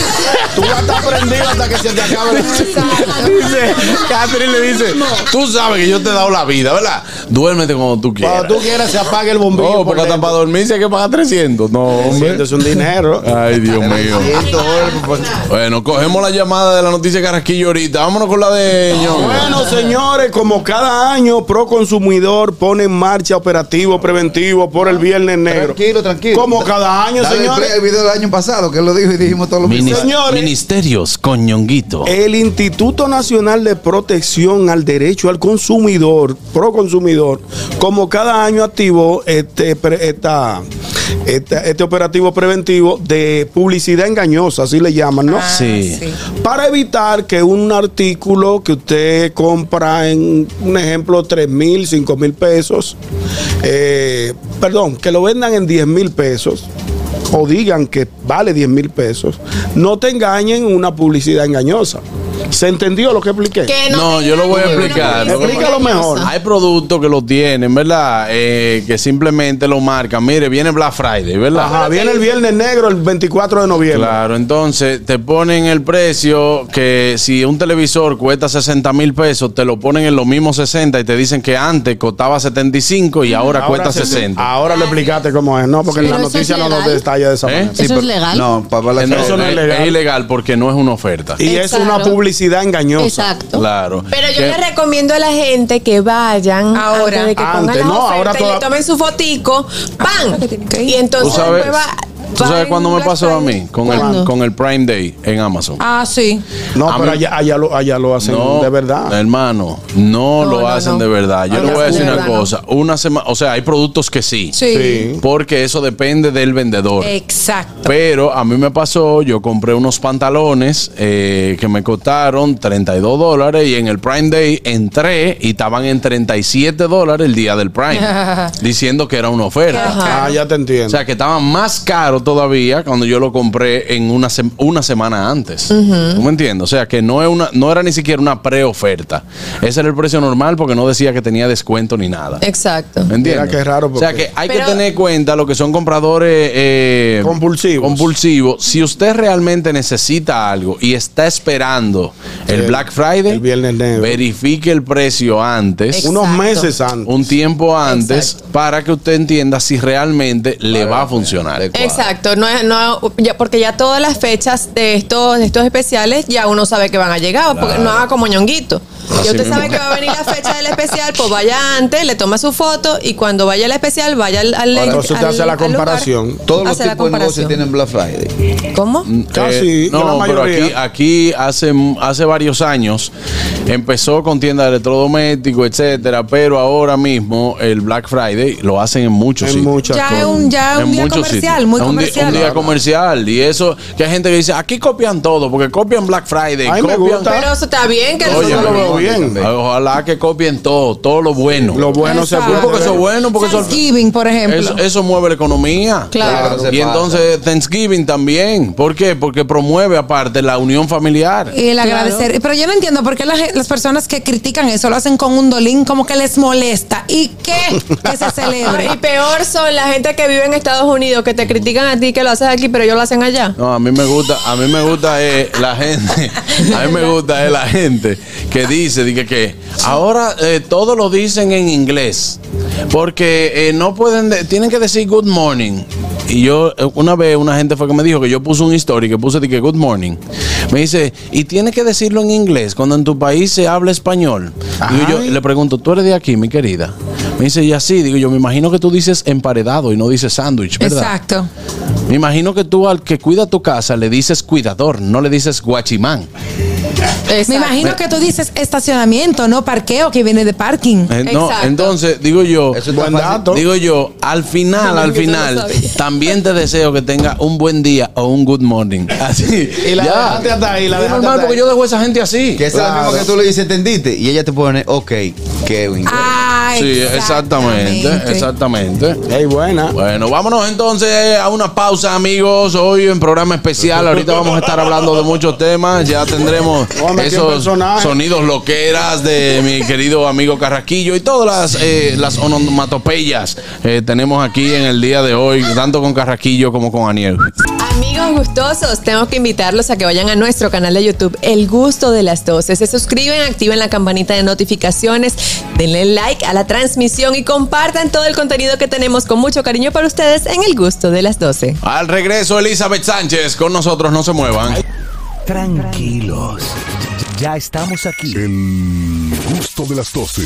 Tú vas a estar prendido hasta que se te acabe dice, Catherine le dice, tú sabes que yo te he dado la vida, ¿verdad? Duérmete cuando tú quieras. Cuando tú quieras se apague el bombillo. No, por porque hasta para dormir se hay que pagar 300. No, hombre. Es un dinero. Ay, Dios mío. 100 dólares por- Bueno, cogemos la llamada de la noticia Carrasquillo ahorita. Vámonos con la de Ñongo. Bueno, señores, como cada año, Pro Consumidor pone en marcha operativo preventivo por el Viernes Negro. Tranquilo, tranquilo. Como cada año, Dale el señores. al video del año pasado, que él lo dijo y dijimos todos los Minis-. Señores. Ministerios con Ñonguito. El Instituto Nacional de Protección al Derecho al Consumidor, Pro Consumidor, como cada año activó este, esta, este operativo preventivo de publicidad engañosa, así le llaman, ¿no? Sí. Para evitar que un artículo que usted compra en, un ejemplo, 3 mil, 5 mil pesos, eh, perdón, que lo vendan en 10 mil pesos o digan que vale 10 mil pesos, no te engañen en una publicidad engañosa. ¿Se entendió lo que expliqué? Que No, yo lo voy a explicar. Lo Explícalo mejor. Hay productos que lo tienen, ¿verdad? Eh, que simplemente lo marcan. Mire, viene Black Friday, ¿verdad? Ajá, viene el Viernes Negro el 24 de noviembre. Claro, entonces te ponen el precio que si un televisor cuesta 60 mil pesos, te lo ponen en los mismos 60 y te dicen que antes costaba 75 y ahora, cuesta se- 60. Ahora le explicaste cómo es, ¿no? Porque en la noticia no nos legal. detalla de esa ¿Eh? manera. Sí, ¿Eso pero- es legal? No, para la no, Eso no es legal. es ilegal porque no es una oferta. Y es una publicidad engañosa. Exacto. Claro. Pero yo Que- les recomiendo a la gente que vayan Ahora. antes de que pongan Antes, las no, ahora ofertas y toda- le tomen su fotico, ¡pam! Y entonces ¿Tú sabes, después va- ¿tú sabes cuándo me pasó a mí? Con el, con el Prime Day en Amazon. Ah, sí. No, A pero allá, allá lo, allá lo hacen No, de verdad. Hermano, no, No, lo no, hacen no. de verdad. Yo No le voy a decir de una verdad, no. cosa. Una semana, o sea, hay productos que sí. Sí. Sí. Porque eso depende del vendedor. Exacto. Pero a mí me pasó, yo compré unos pantalones eh, que me costaron 32 dólares y en el Prime Day entré y estaban en 37 dólares el día del Prime, diciendo que era una oferta. Ajá. Ah, ya te entiendo. O sea, que estaban más caro todavía cuando yo lo compré en una, sem- una semana antes. ¿Tú me entiendes? O sea, que no, es una, no era ni siquiera una preoferta. Ese era el precio normal porque no decía que tenía descuento ni nada. Exacto. ¿Me entiendes? Mira qué raro, O sea que hay Pero- que tener en cuenta lo que son compradores eh, Compulsivos. compulsivos. Si usted realmente necesita algo y está esperando el El- Black Friday, el Viernes Negro. verifique el precio antes. Unos meses antes. Un tiempo antes para que usted entienda si realmente le va a funcionar. Exacto, no es, no, ya, porque ya todas las fechas de estos, de estos especiales ya uno sabe que van a llegar, porque no haga como ñonguito. Así Ya usted mismo. sabe que va a venir la fecha del especial, pues vaya antes, le toma su foto y cuando vaya al especial, vaya al, al Entonces usted al- hace la al lugar, comparación. Todos los la tipos de negocios comparación. tienen Black Friday. ¿Cómo? Casi, Eh, la no, pero mayoría. aquí, aquí hace, hace varios años empezó con tiendas de electrodomésticos, etcétera, pero ahora mismo el Black Friday lo hacen en muchos En sitios. muchas Ya es un, ya es En un día comercial, sitios. muy un comercial. Un día, comercial. Y eso, que hay gente que dice, aquí copian todo, porque copian Black Friday. A mí me copian, gusta. Pero eso está bien que Oye, Eso no lo veo bien. Ojalá que copien todo, todo lo bueno. Lo bueno se porque eso es bueno, porque eso, Thanksgiving, por ejemplo. eso, eso mueve la economía. Claro. Claro, Y pasa. entonces Thanksgiving también. ¿Por qué? Porque promueve aparte la unión familiar. Y el agradecer. Pero yo no entiendo por qué la gen- las personas que critican eso lo hacen con un dolín, como que les molesta. ¿Y qué? Que se celebre. Y peor son la gente que vive en Estados Unidos que te critican a ti que lo haces aquí, pero ellos lo hacen allá. No, a mí me gusta, a mí me gusta eh, la gente, a mí me gusta eh, la gente que dice, dice que ahora eh, todo lo dicen en inglés, porque eh, no pueden, de- tienen que decir good morning. Y yo, eh, una vez una gente fue que me dijo que yo puse un story que puse que good morning. Me dice, y tienes que decirlo en inglés cuando en tu país se habla español. Digo yo, le pregunto, ¿tú eres de aquí, mi querida? Me dice, y así, digo yo, me imagino que tú dices emparedado y no dices sándwich, ¿verdad? Exacto. Me imagino que tú al que cuida tu casa le dices cuidador, no le dices guachimán. Me imagino que tú dices estacionamiento, no parqueo, que viene de parking. Eh, no, entonces digo yo, Buen dato. digo yo, al final, al final, también te deseo que tenga un buen día o un good morning. Así. Y la dejaste hasta ahí, la Es dejaste normal hasta porque ahí. yo dejo a esa gente así. Que esa es la Claro. misma que tú le dices, ¿entendiste? Y ella te pone, ok, Kevin. Ah, Sí, exactamente, exactamente. Ey, buena. Bueno, vámonos entonces a una pausa, amigos. Hoy en programa especial. Ahorita vamos a estar hablando de muchos temas. Ya tendremos esos sonidos loqueras de mi querido amigo Carraquillo y todas las, eh, las onomatopeyas eh, tenemos aquí en el día de hoy, tanto con Carraquillo como con Aniel. Amigos gustosos, tengo que invitarlos a que vayan a nuestro canal de YouTube, El Gusto de las 12. Se suscriben, activen la campanita de notificaciones, denle like a la transmisión y compartan todo el contenido que tenemos con mucho cariño para ustedes en El Gusto de las 12. Al regreso, Elizabeth Sánchez con nosotros. No se muevan. Tranquilos. Ya estamos aquí. El gusto de las 12.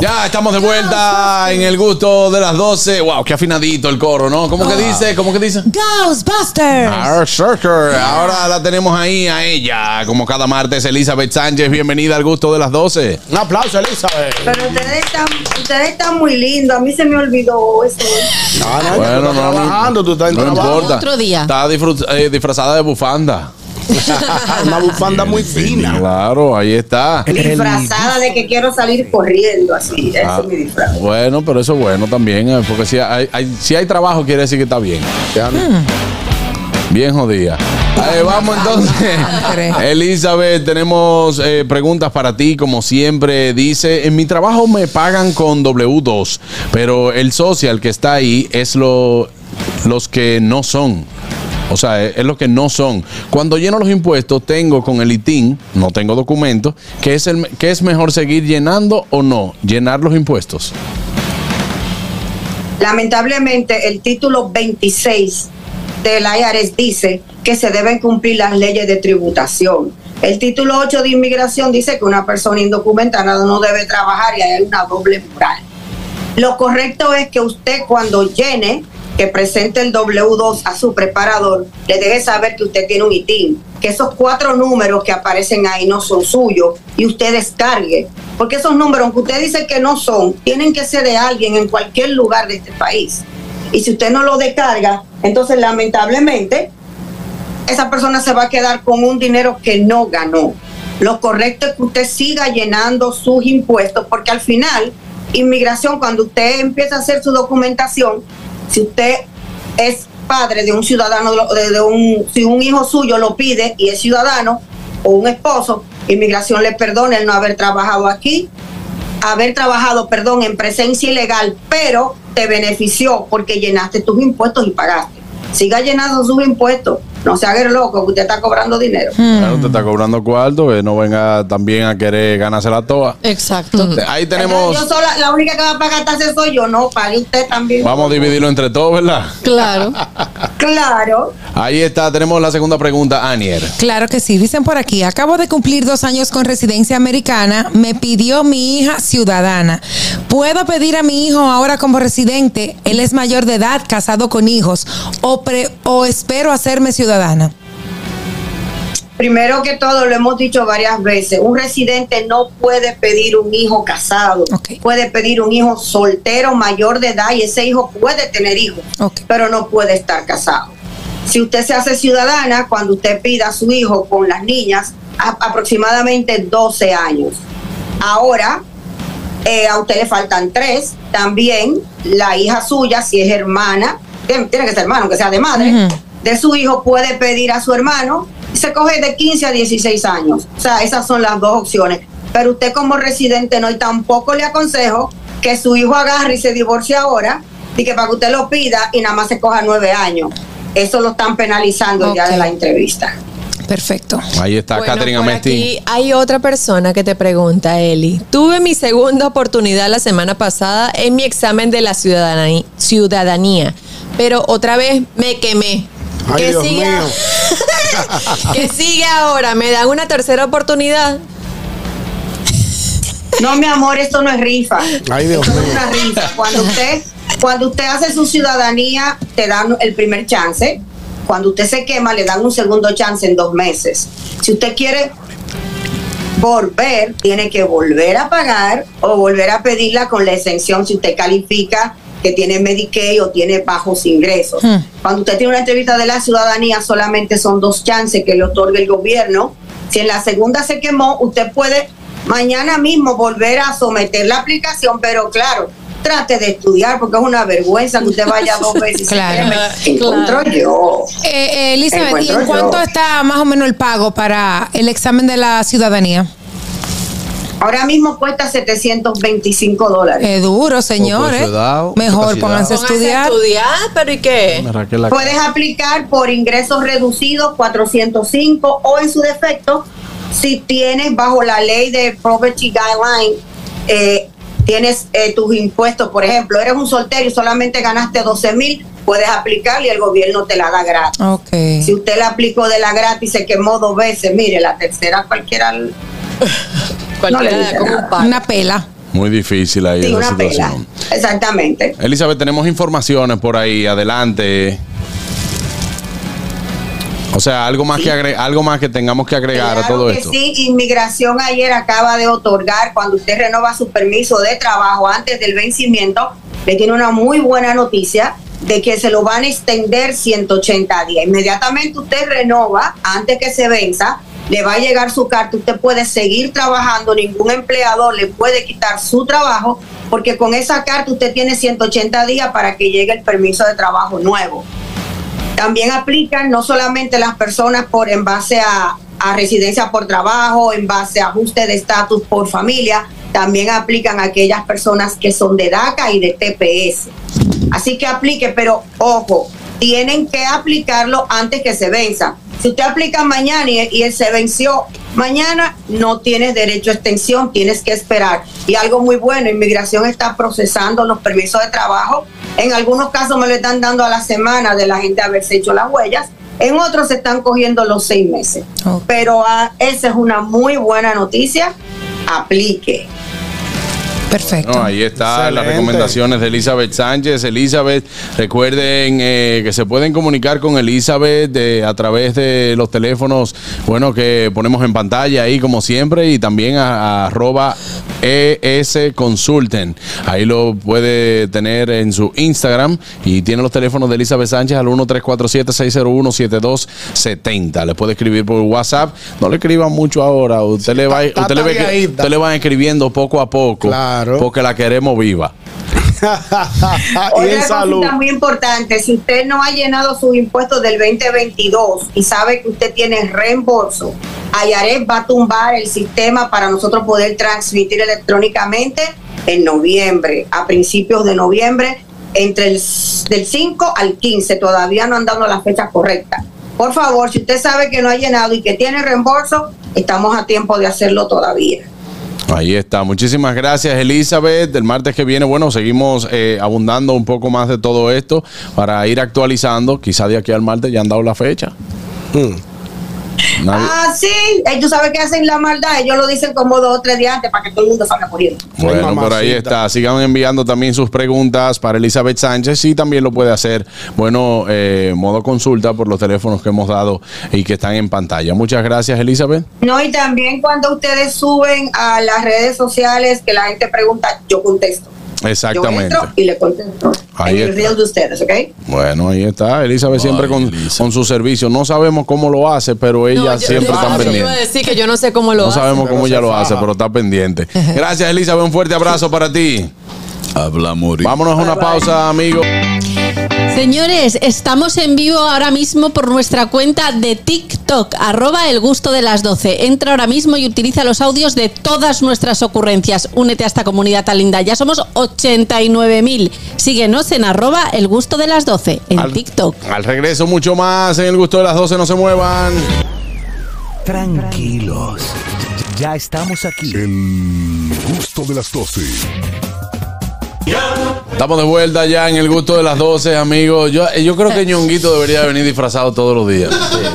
Ya estamos de vuelta en el gusto de las 12. Wow, qué afinadito el coro, ¿no? ¿Cómo que dice? ¿Cómo que dice? Ghostbusters. Ahora la tenemos ahí a ella, como cada martes, Elizabeth Sánchez. Bienvenida al gusto de las 12. Un aplauso, Elizabeth. Pero ustedes están, ustedes están muy lindos. A mí se me olvidó eso. No, no, Bueno, no, trabajando, tú estás en no trabajo. importa. Otro día. Está eh, disfrazada de bufanda. Una bufanda muy fina. Claro, ahí está. Disfrazada de que quiero salir corriendo, así. Ese Ah, es mi disfraz. bueno, pero eso es bueno también, eh, porque si hay, hay- si hay trabajo quiere decir que está bien. Bien jodida. Eh, vamos entonces. Elizabeth, tenemos eh, preguntas para ti, como siempre. Dice, en mi trabajo me pagan con W2, pero el social que está ahí es lo, los que no son. O sea, es lo que no son. Cuando lleno los impuestos, tengo con el ITIN, no tengo documento, que es, el, que es mejor seguir llenando o no, llenar los impuestos. Lamentablemente, el título 26 del IRS dice que se deben cumplir las leyes de tributación. El título 8 de inmigración dice que una persona indocumentada no debe trabajar y hay una doble moral. Lo correcto es que usted cuando llene, que presente el W2 a su preparador, le deje saber que usted tiene un ITIN, que esos cuatro números que aparecen ahí no son suyos y usted descargue. Porque esos números, aunque usted dice que no son, tienen que ser de alguien en cualquier lugar de este país. Y si usted no lo descarga, entonces lamentablemente esa persona se va a quedar con un dinero que no ganó. Lo correcto es que usted siga llenando sus impuestos, porque al final, inmigración, cuando usted empieza a hacer su documentación, si usted es padre de un ciudadano, de, un, si un hijo suyo lo pide y es ciudadano o un esposo, inmigración le perdona el no haber trabajado aquí, haber trabajado, perdón, en presencia ilegal, pero te benefició porque llenaste tus impuestos y pagaste. Siga llenando sus impuestos. No se haga el loco que usted está cobrando dinero. Claro, te está cobrando cuarto, que no venga también a querer ganarse la toa. Exacto. Ahí tenemos. Yo sola, la única que va a pagar tasas soy yo, no, pague usted también. Vamos a dividirlo entre todos, ¿verdad? Claro. Claro. Ahí está, tenemos la segunda pregunta, Anier. Claro que sí, dicen por aquí, acabo de cumplir dos años con residencia americana, me pidió mi hija ciudadana. ¿Puedo pedir a mi hijo ahora como residente? Él es mayor de edad, casado con hijos, o, pre- o espero hacerme ciudadana. Primero que todo, lo hemos dicho varias veces, un residente no puede pedir un hijo casado, puede pedir un hijo soltero mayor de edad y ese hijo puede tener hijos, pero no puede estar casado. Si usted se hace ciudadana, cuando usted pida a su hijo con las niñas, a- aproximadamente 12 años. Ahora, eh, a usted le faltan tres, también la hija suya, si es hermana, tiene tiene que ser hermano, que sea de madre, de su hijo puede pedir a su hermano se coge de 15 a 16 años. O sea, esas son las dos opciones. pero usted como residente no, y tampoco le aconsejo que su hijo agarre y se divorcie ahora, y que para que usted lo pida y nada más se coja nueve años. Eso lo están penalizando ya Ok. de la entrevista. Perfecto. Ahí está Bueno, Catherine Amesti. aquí hay otra persona que te pregunta, Eli. Tuve mi segunda oportunidad la semana pasada en mi examen de la ciudadanía, ciudadanía pero otra vez me quemé. Ay, ¿Qué Dios mío. ¿Qué sigue ahora? ¿Me dan una tercera oportunidad? No, mi amor, esto no es rifa. Ay, Dios Esto no es una rifa. Cuando usted, cuando usted hace su ciudadanía, te dan el primer chance. Cuando usted se quema, le dan un segundo chance en dos meses. Si usted quiere volver, tiene que volver a pagar o volver a pedirla con la exención si usted califica que tiene Medicaid o tiene bajos ingresos. Hmm. Cuando usted tiene una entrevista de la ciudadanía, solamente son dos chances que le otorga el gobierno. Si en la segunda se quemó, usted puede mañana mismo volver a someter la aplicación, pero claro, trate de estudiar porque es una vergüenza que usted vaya dos veces. y se Claro. queme. Encuentro yo. Eh, eh, Elizabeth, ¿y en cuánto yo. está más o menos el pago para el examen de la ciudadanía? Ahora mismo cuesta 725 dólares. Es duro, señores. Mejor pónganse a estudiar. estudiar, pero ¿y qué? Puedes aplicar por ingresos reducidos 405 o en su defecto, si tienes bajo la ley de Property Guideline, eh, tienes eh, tus impuestos, por ejemplo, eres un soltero y solamente ganaste 12 mil, puedes aplicar y el gobierno te la da gratis. Ok. Si usted la aplicó de la gratis, se quemó dos veces, mire, la tercera cualquiera... Cualquiera No como un. Una pela. Muy difícil ahí Sí, esa una pela. Exactamente. Elizabeth, tenemos informaciones por ahí. Adelante. O sea, algo más que agre- algo más que tengamos que agregar a todo que esto. Sí, Inmigración ayer acaba de otorgar, cuando usted renova su permiso de trabajo antes del vencimiento, le tiene una muy buena noticia de que se lo van a extender 180 días. Inmediatamente usted renova, antes que se venza, le va a llegar su carta, usted puede seguir trabajando, ningún empleador le puede quitar su trabajo, porque con esa carta usted tiene 180 días para que llegue el permiso de trabajo nuevo. También aplican no solamente las personas por en base a, a residencia por trabajo, en base a ajuste de estatus por familia, también aplican aquellas personas que son de DACA y de TPS. Así que aplique, pero ojo, tienen que aplicarlo antes que se venza. Si usted aplica mañana y, y él se venció mañana, no tienes derecho a extensión, tienes que esperar. Y algo muy bueno, inmigración está procesando los permisos de trabajo. En algunos casos me lo están dando a la semana de la gente haberse hecho las huellas. En otros se están cogiendo los seis meses. Pero ah, esa es una muy buena noticia. Aplique. Perfecto. No, ahí están las recomendaciones de Elizabeth Sánchez. Elizabeth, recuerden eh, que se pueden comunicar con Elizabeth de- a través de los teléfonos, bueno, que ponemos en pantalla ahí como siempre y también a, a arroba ES Consulten. Ahí lo puede tener en su Instagram y tiene los teléfonos de Elizabeth Sánchez al 1347-601-7270. Le puede escribir por WhatsApp. No le escriban mucho ahora. Usted le va, usted le, ve- tagueadita. usted le va escribiendo poco a poco. Claro. Porque la queremos viva. y en Otra salud. cosita muy importante, si usted no ha llenado sus impuestos del 2022 y sabe que usted tiene reembolso, Ayaret va a tumbar el sistema para nosotros poder transmitir electrónicamente en noviembre, a principios de noviembre, entre el del 5 al 15, todavía no han dado la fecha correcta. Por favor, si usted sabe que no ha llenado y que tiene reembolso, estamos a tiempo de hacerlo todavía. Ahí está. Muchísimas gracias, Elizabeth. El martes que viene, bueno, seguimos eh, abundando un poco más de todo esto para ir actualizando. Quizá de aquí al martes ya han dado la fecha. Ah, sí, ellos saben que hacen la maldad, ellos lo dicen como dos o tres días antes para que todo el mundo salga corriendo. Bueno, por ahí está. Sigan enviando también sus preguntas para Elizabeth Sánchez y también lo puede hacer, bueno, eh, modo consulta por los teléfonos que hemos dado y que están en pantalla. Muchas gracias, Elizabeth. No, y también cuando ustedes suben a las redes sociales que la gente pregunta, yo contesto. Yo Exactamente. entro y le contesto. Ahí en el reel de ustedes, ¿ok? Bueno, ahí está. Elizabeth siempre Ay, con, Elizabeth. con su servicio. No sabemos cómo lo hace, pero ella No, yo- siempre yo- está yo iba a pendiente. decir que yo no sé cómo lo No hace. sabemos pero cómo ella lo hace, pero está pendiente. Gracias, Elizabeth. Un fuerte abrazo para ti. Habla morir. Vámonos a una pausa, amigos. Señores, estamos en vivo ahora mismo por nuestra cuenta de TikTok, arroba el gusto de las 12. Entra ahora mismo y utiliza los audios de todas nuestras ocurrencias. Únete a esta comunidad tan linda. Ya somos 89.000. Síguenos en arroba el gusto de las 12 en Al- TikTok. Al regreso, mucho más en el gusto de las 12. No se muevan. Tranquilos. Ya estamos aquí. El gusto de las 12. Estamos de vuelta ya en el gusto de las 12, amigos. Yo, yo creo que Ñonguito debería venir disfrazado todos los días.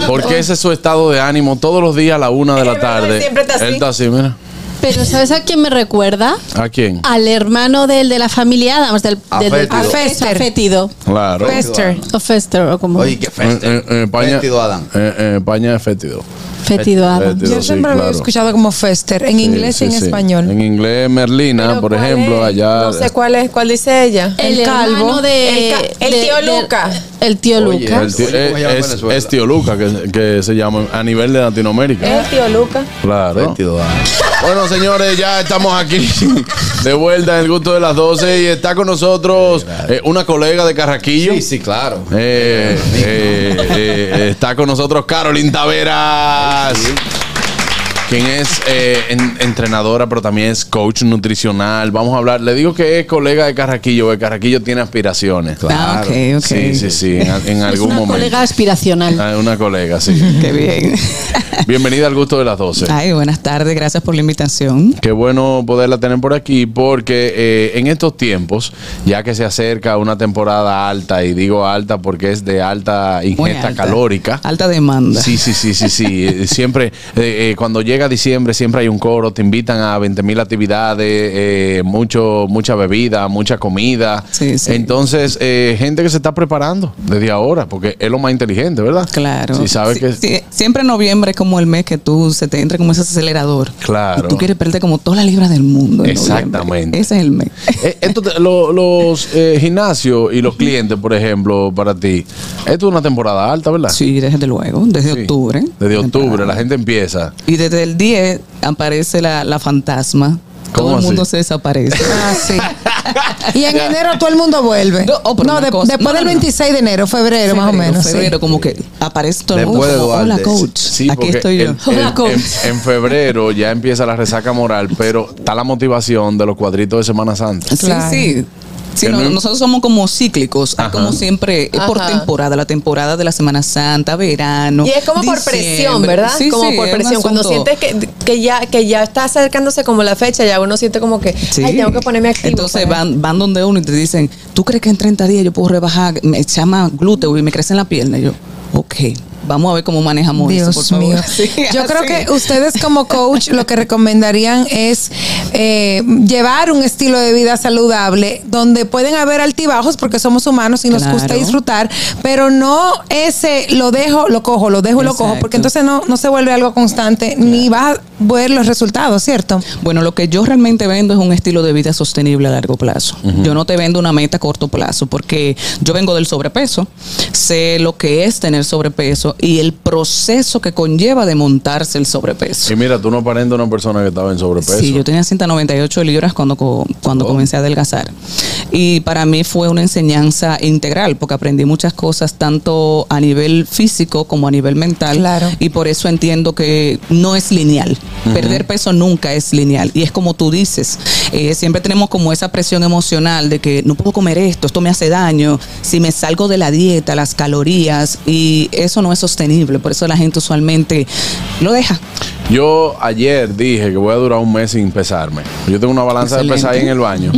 Porque ese es su estado de ánimo. Todos los días a la una de la tarde. siempre está así. Él está así, mira. Pero ¿sabes a quién me recuerda? ¿A quién? Al hermano del de la familia Adams, del, del, del-. Afétido. Afétido. Claro. Fester. O Fester, o como Oye, qué En, feste. en- en España, Fétido Adam. en- en España es fétido. Fétido Adams. Fétido, Yo sí, siempre lo he claro. escuchado como Fester, en Sí, inglés sí, y en sí. español. En inglés, Merlina, Pero por ¿cuál ejemplo, es? allá. No sé cuál es, cuál dice ella. El, El calvo. hermano de... El ca- el de- tío de- Luca. El tío Oye, Luca. El tío- Oye, ¿cómo se llama en es, Venezuela? es tío Luca, que, que se llama a nivel de Latinoamérica. Es el tío Luca. Claro. Fétido, ah. Bueno, señores, ya estamos aquí de vuelta en el gusto de las 12 y está con nosotros eh, una colega de Carraquillo. Sí, sí, claro. Eh, eh, está con nosotros Carolyn Taveras. Quien es eh, en- entrenadora, pero también es coach nutricional. Vamos a hablar. Le digo que es colega de Carraquillo, porque Carraquillo tiene aspiraciones. Ah, ok, ok. Sí, sí, sí. En, en Es algún una momento. colega aspiracional. Ah, Una colega, sí. Qué bien. Bienvenida al gusto de las 12. Ay, buenas tardes, gracias por la invitación. Qué bueno poderla tener por aquí porque eh, en estos tiempos, ya que se acerca una temporada alta, y digo alta porque es de alta ingesta alta. calórica. Alta demanda. Sí, sí, sí, sí, sí. Siempre, eh, eh, cuando llega diciembre, siempre hay un coro, te invitan a 20 mil actividades, eh, mucho, mucha bebida, mucha comida. Sí, sí. Entonces, eh, gente que se está preparando desde ahora, porque es lo más inteligente, ¿verdad? Claro. Si sabes Sí, que... sí, siempre noviembre es como el mes que tú se te entra como ese acelerador. Claro. Y tú quieres perder como todas las libras del mundo. en Exactamente. noviembre. Ese es el mes. Eh, esto te- lo- los eh, gimnasios y los clientes, por ejemplo, para ti, esto es una temporada alta, ¿verdad? Sí, desde luego, desde octubre. Desde octubre, la gente empieza. Y desde el 10 aparece la, la fantasma. ¿Cómo Todo el así? mundo se desaparece. Ah, sí. Y en enero todo el mundo vuelve. No, oh, No, de- después no, del no, no. 26 de enero, febrero, más o Febrero, menos. sí. Febrero, como que aparece todo el mundo. Como, Hola, coach. Sí, Aquí estoy yo. el- el- en, en febrero ya empieza la resaca moral, pero está la motivación de los cuadritos de Semana Santa. Claro. sí. Sí, Que no- no- nosotros somos como cíclicos, Ajá. como siempre, por Ajá. temporada, la temporada de la Semana Santa, verano. Y es como por diciembre. presión, ¿verdad? Sí, como sí, por presión. Cuando sientes que, que ya que ya está acercándose como la fecha, ya uno siente como que, Sí. ay, tengo que ponerme activo. Entonces para- van, van donde uno y te dicen, ¿tú crees que en 30 días yo puedo rebajar? Me llama glúteo y me crece en la pierna. Y yo, ok, vamos a ver cómo manejamos eso, por Dios favor. mío. Sí, Yo así. creo que ustedes como coach lo que recomendarían es eh, llevar un estilo de vida saludable donde pueden haber altibajos porque somos humanos y nos Claro. gusta disfrutar, pero no ese lo dejo, lo cojo, lo dejo y lo cojo, porque entonces no, no se vuelve algo constante ni vas a ver los resultados, ¿cierto? Bueno, lo que yo realmente vendo es un estilo de vida sostenible a largo plazo. Yo no te vendo una meta a corto plazo porque yo vengo del sobrepeso, sé lo que es tener sobrepeso y el proceso que conlleva de montarse el sobrepeso. Y mira, tú no aparentas una persona que estaba en sobrepeso. Sí, yo tenía 198 libras cuando, cuando Oh. comencé a adelgazar. Y para mí fue una enseñanza integral porque aprendí muchas cosas tanto a nivel físico como a nivel mental. Claro. Y por eso entiendo que no es lineal. Perder peso nunca es lineal. Y es como tú dices, eh, siempre tenemos como esa presión emocional de que no puedo comer esto, esto me hace daño, si me salgo de la dieta, las calorías, y eso no es sostenible. Por eso la gente usualmente lo deja. Yo ayer dije que voy a durar un mes sin pesarme. Yo tengo una balanza de pesar ahí en el baño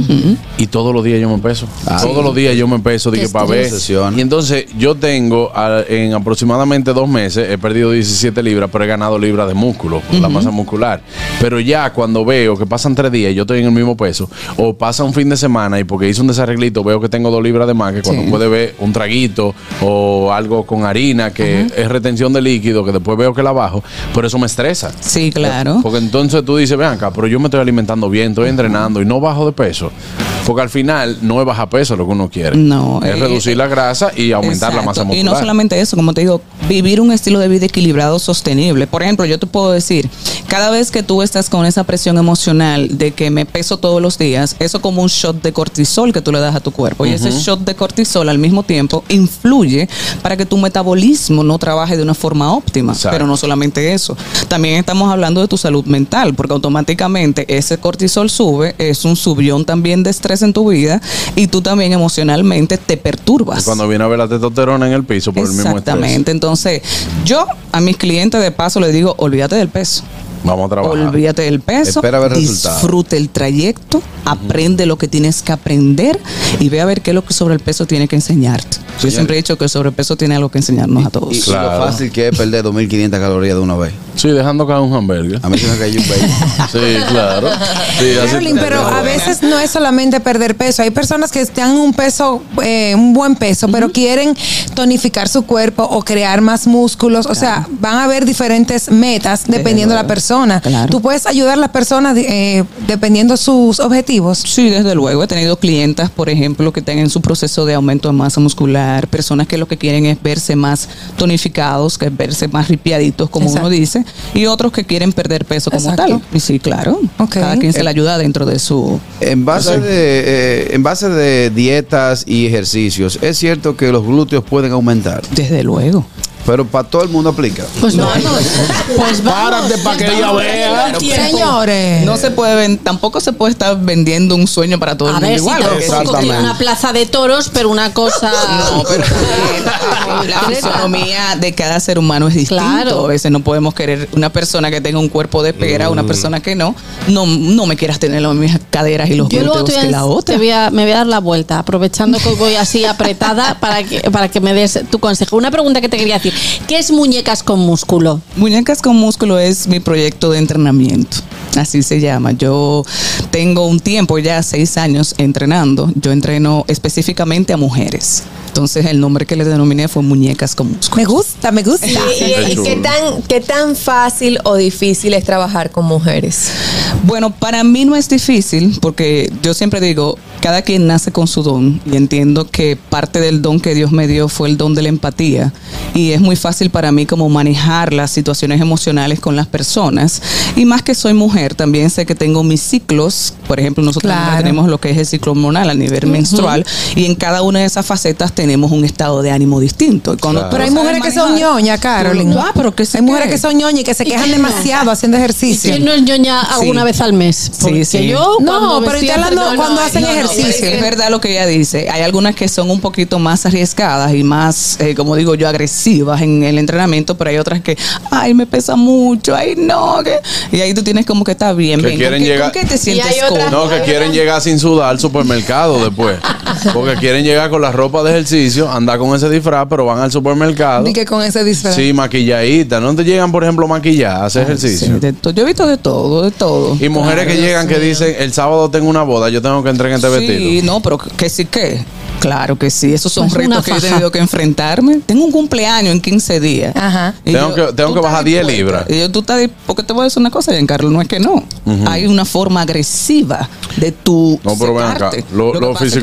y todos los días yo me peso. Ah, todos sí. los días yo me peso dije, para ver. Y entonces yo tengo a- en aproximadamente dos meses, he perdido 17 libras, pero he ganado libras de músculo, la masa muscular. Pero ya cuando veo que pasan tres días y yo estoy en el mismo peso, o pasa un fin de semana y porque hice un desarreglito veo que tengo dos libras de más, que cuando Sí. puede ver un traguito o algo con harina, que es retención de líquido, que después veo que la bajo, pero eso me estresa. Sí, claro. Porque entonces tú dices, ven acá, pero yo me estoy alimentando bien, estoy entrenando y no bajo de peso. Porque al final no es bajar peso lo que uno quiere. No, Es eh, reducir la grasa y aumentar la masa muscular. Y no solamente eso, como te digo, vivir un estilo de vida equilibrado, sostenible. Por ejemplo, yo te puedo decir, cada vez que tú estás con esa presión emocional de que me peso todos los días, eso como un shot de cortisol que tú le das a tu cuerpo. Y ese shot de cortisol al mismo tiempo influye para que tu metabolismo no trabaje de una forma óptima. Pero no solamente eso. También estamos hablando de tu salud mental, porque automáticamente ese cortisol sube, es un subión también de estrés en tu vida y tú también emocionalmente te perturbas. Y cuando viene a ver la testosterona en el piso por el mismo estrés. Exactamente. Entonces, yo a mis clientes de paso les digo, olvídate del peso. Vamos a trabajar. Olvídate del peso. Espera ver resultados. disfrute el trayecto, aprende lo que tienes que aprender y ve a ver qué es lo que sobre el peso tiene que enseñarte. Yo Señor. siempre he dicho que el sobrepeso tiene algo que enseñarnos a todos. Y, y lo fácil que es perder 2.500 calorías de una vez. Sí, dejando caer un hamburger. A mí se me cayó un baby. Sí, claro. Sí, Carolyn, pero a veces no es solamente perder peso. Hay personas que están en un peso, eh, un buen peso, pero quieren tonificar su cuerpo o crear más músculos. O sea, van a haber diferentes metas dependiendo de la persona. Tú puedes ayudar a las personas eh, dependiendo sus objetivos. Sí, desde luego. He tenido clientas, por ejemplo, que tengan su proceso de aumento de masa muscular, personas que lo que quieren es verse más tonificados, que es verse más ripiaditos, como Exacto. uno dice, y otros que quieren perder peso como Exacto. tal. Y sí, claro. Cada quien se le ayuda dentro de su... En base, de, eh, en base de dietas y ejercicios, es cierto que los glúteos pueden aumentar. Desde luego. Pero para todo el mundo aplica. Pues vamos. Pues vamos. Párate para que ella vea. Señores. No se puede tampoco se puede estar vendiendo un sueño para todo A el mundo ver, si igual. tampoco sí. tiene una plaza de toros, pero una cosa. No, pero la fisonomía de cada ser humano es distinto. Claro. A veces no podemos querer una persona que tenga un cuerpo de pera, una persona que no. No, no me quieras tener las mismas caderas y los glúteos que la otra. te voy a- me voy a dar la vuelta, aprovechando que voy así apretada para que, para que me des tu consejo. Una pregunta que te quería decir: ¿qué es muñecas con músculo? Muñecas con músculo es mi proyecto de entrenamiento. Así se llama. Yo tengo un tiempo, ya seis años entrenando. Yo entreno específicamente a mujeres. Entonces el nombre que le denominé fue Muñecas con músculo. Me gusta, me gusta. ¿Y, y- y qué, tan, qué tan fácil o difícil es trabajar con mujeres? Bueno, para mí no es difícil porque yo siempre digo, cada quien nace con su don y entiendo que parte del don que Dios me dio fue el don de la empatía y es muy fácil para mí como manejar las situaciones emocionales con las personas y más que soy mujer también sé que tengo mis ciclos, por ejemplo nosotros Claro. tenemos lo que es el ciclo hormonal a nivel menstrual y en cada una de esas facetas tenemos un estado de ánimo distinto. Y cuando tú Pero hay lo sabes mujeres que son ñoñas, Carolyn. No, pero que hay mujeres que son ñoñas y que se quejan demasiado haciendo ejercicio. ¿Quién no es ñoña alguna vez al mes? Porque sí. yo No, pero estoy hablando cuando hacen No, no, ejercicio. Es verdad lo que ella dice. Hay algunas que son un poquito más arriesgadas y más, eh, como digo yo, agresivas en el entrenamiento, pero hay otras que, ay, me pesa mucho, ay, no. que-". Y ahí tú tienes como que está bien, Que bien. quieren ¿Con qué, llegar- con qué te sientes cómodo? No, que quieren llegar sin sudar al supermercado después. Porque quieren llegar con la ropa de ejercicio, andar con ese disfraz, pero van al supermercado. Y que con ese disfraz. Sí, maquilladita. ¿No te llegan, por ejemplo, maquilladas a hacer ejercicio? Sí, yo he visto de todo, de todo. Y mujeres Claro, que llegan que Dios dicen, el sábado tengo una boda, yo tengo que entrar en este Sí, vestido. no, pero que sí que. Claro que sí, esos son Pues retos que yo he tenido que enfrentarme. Tengo un cumpleaños en 15 días. Ajá. Y Tengo que- tengo bajar 10 dispuesta. libras. Y yo, tú estás, porque te voy a decir una cosa, Giancarlo, no es que no. Hay una forma agresiva de tu No, pero ven acá. Lo- Lo lo es que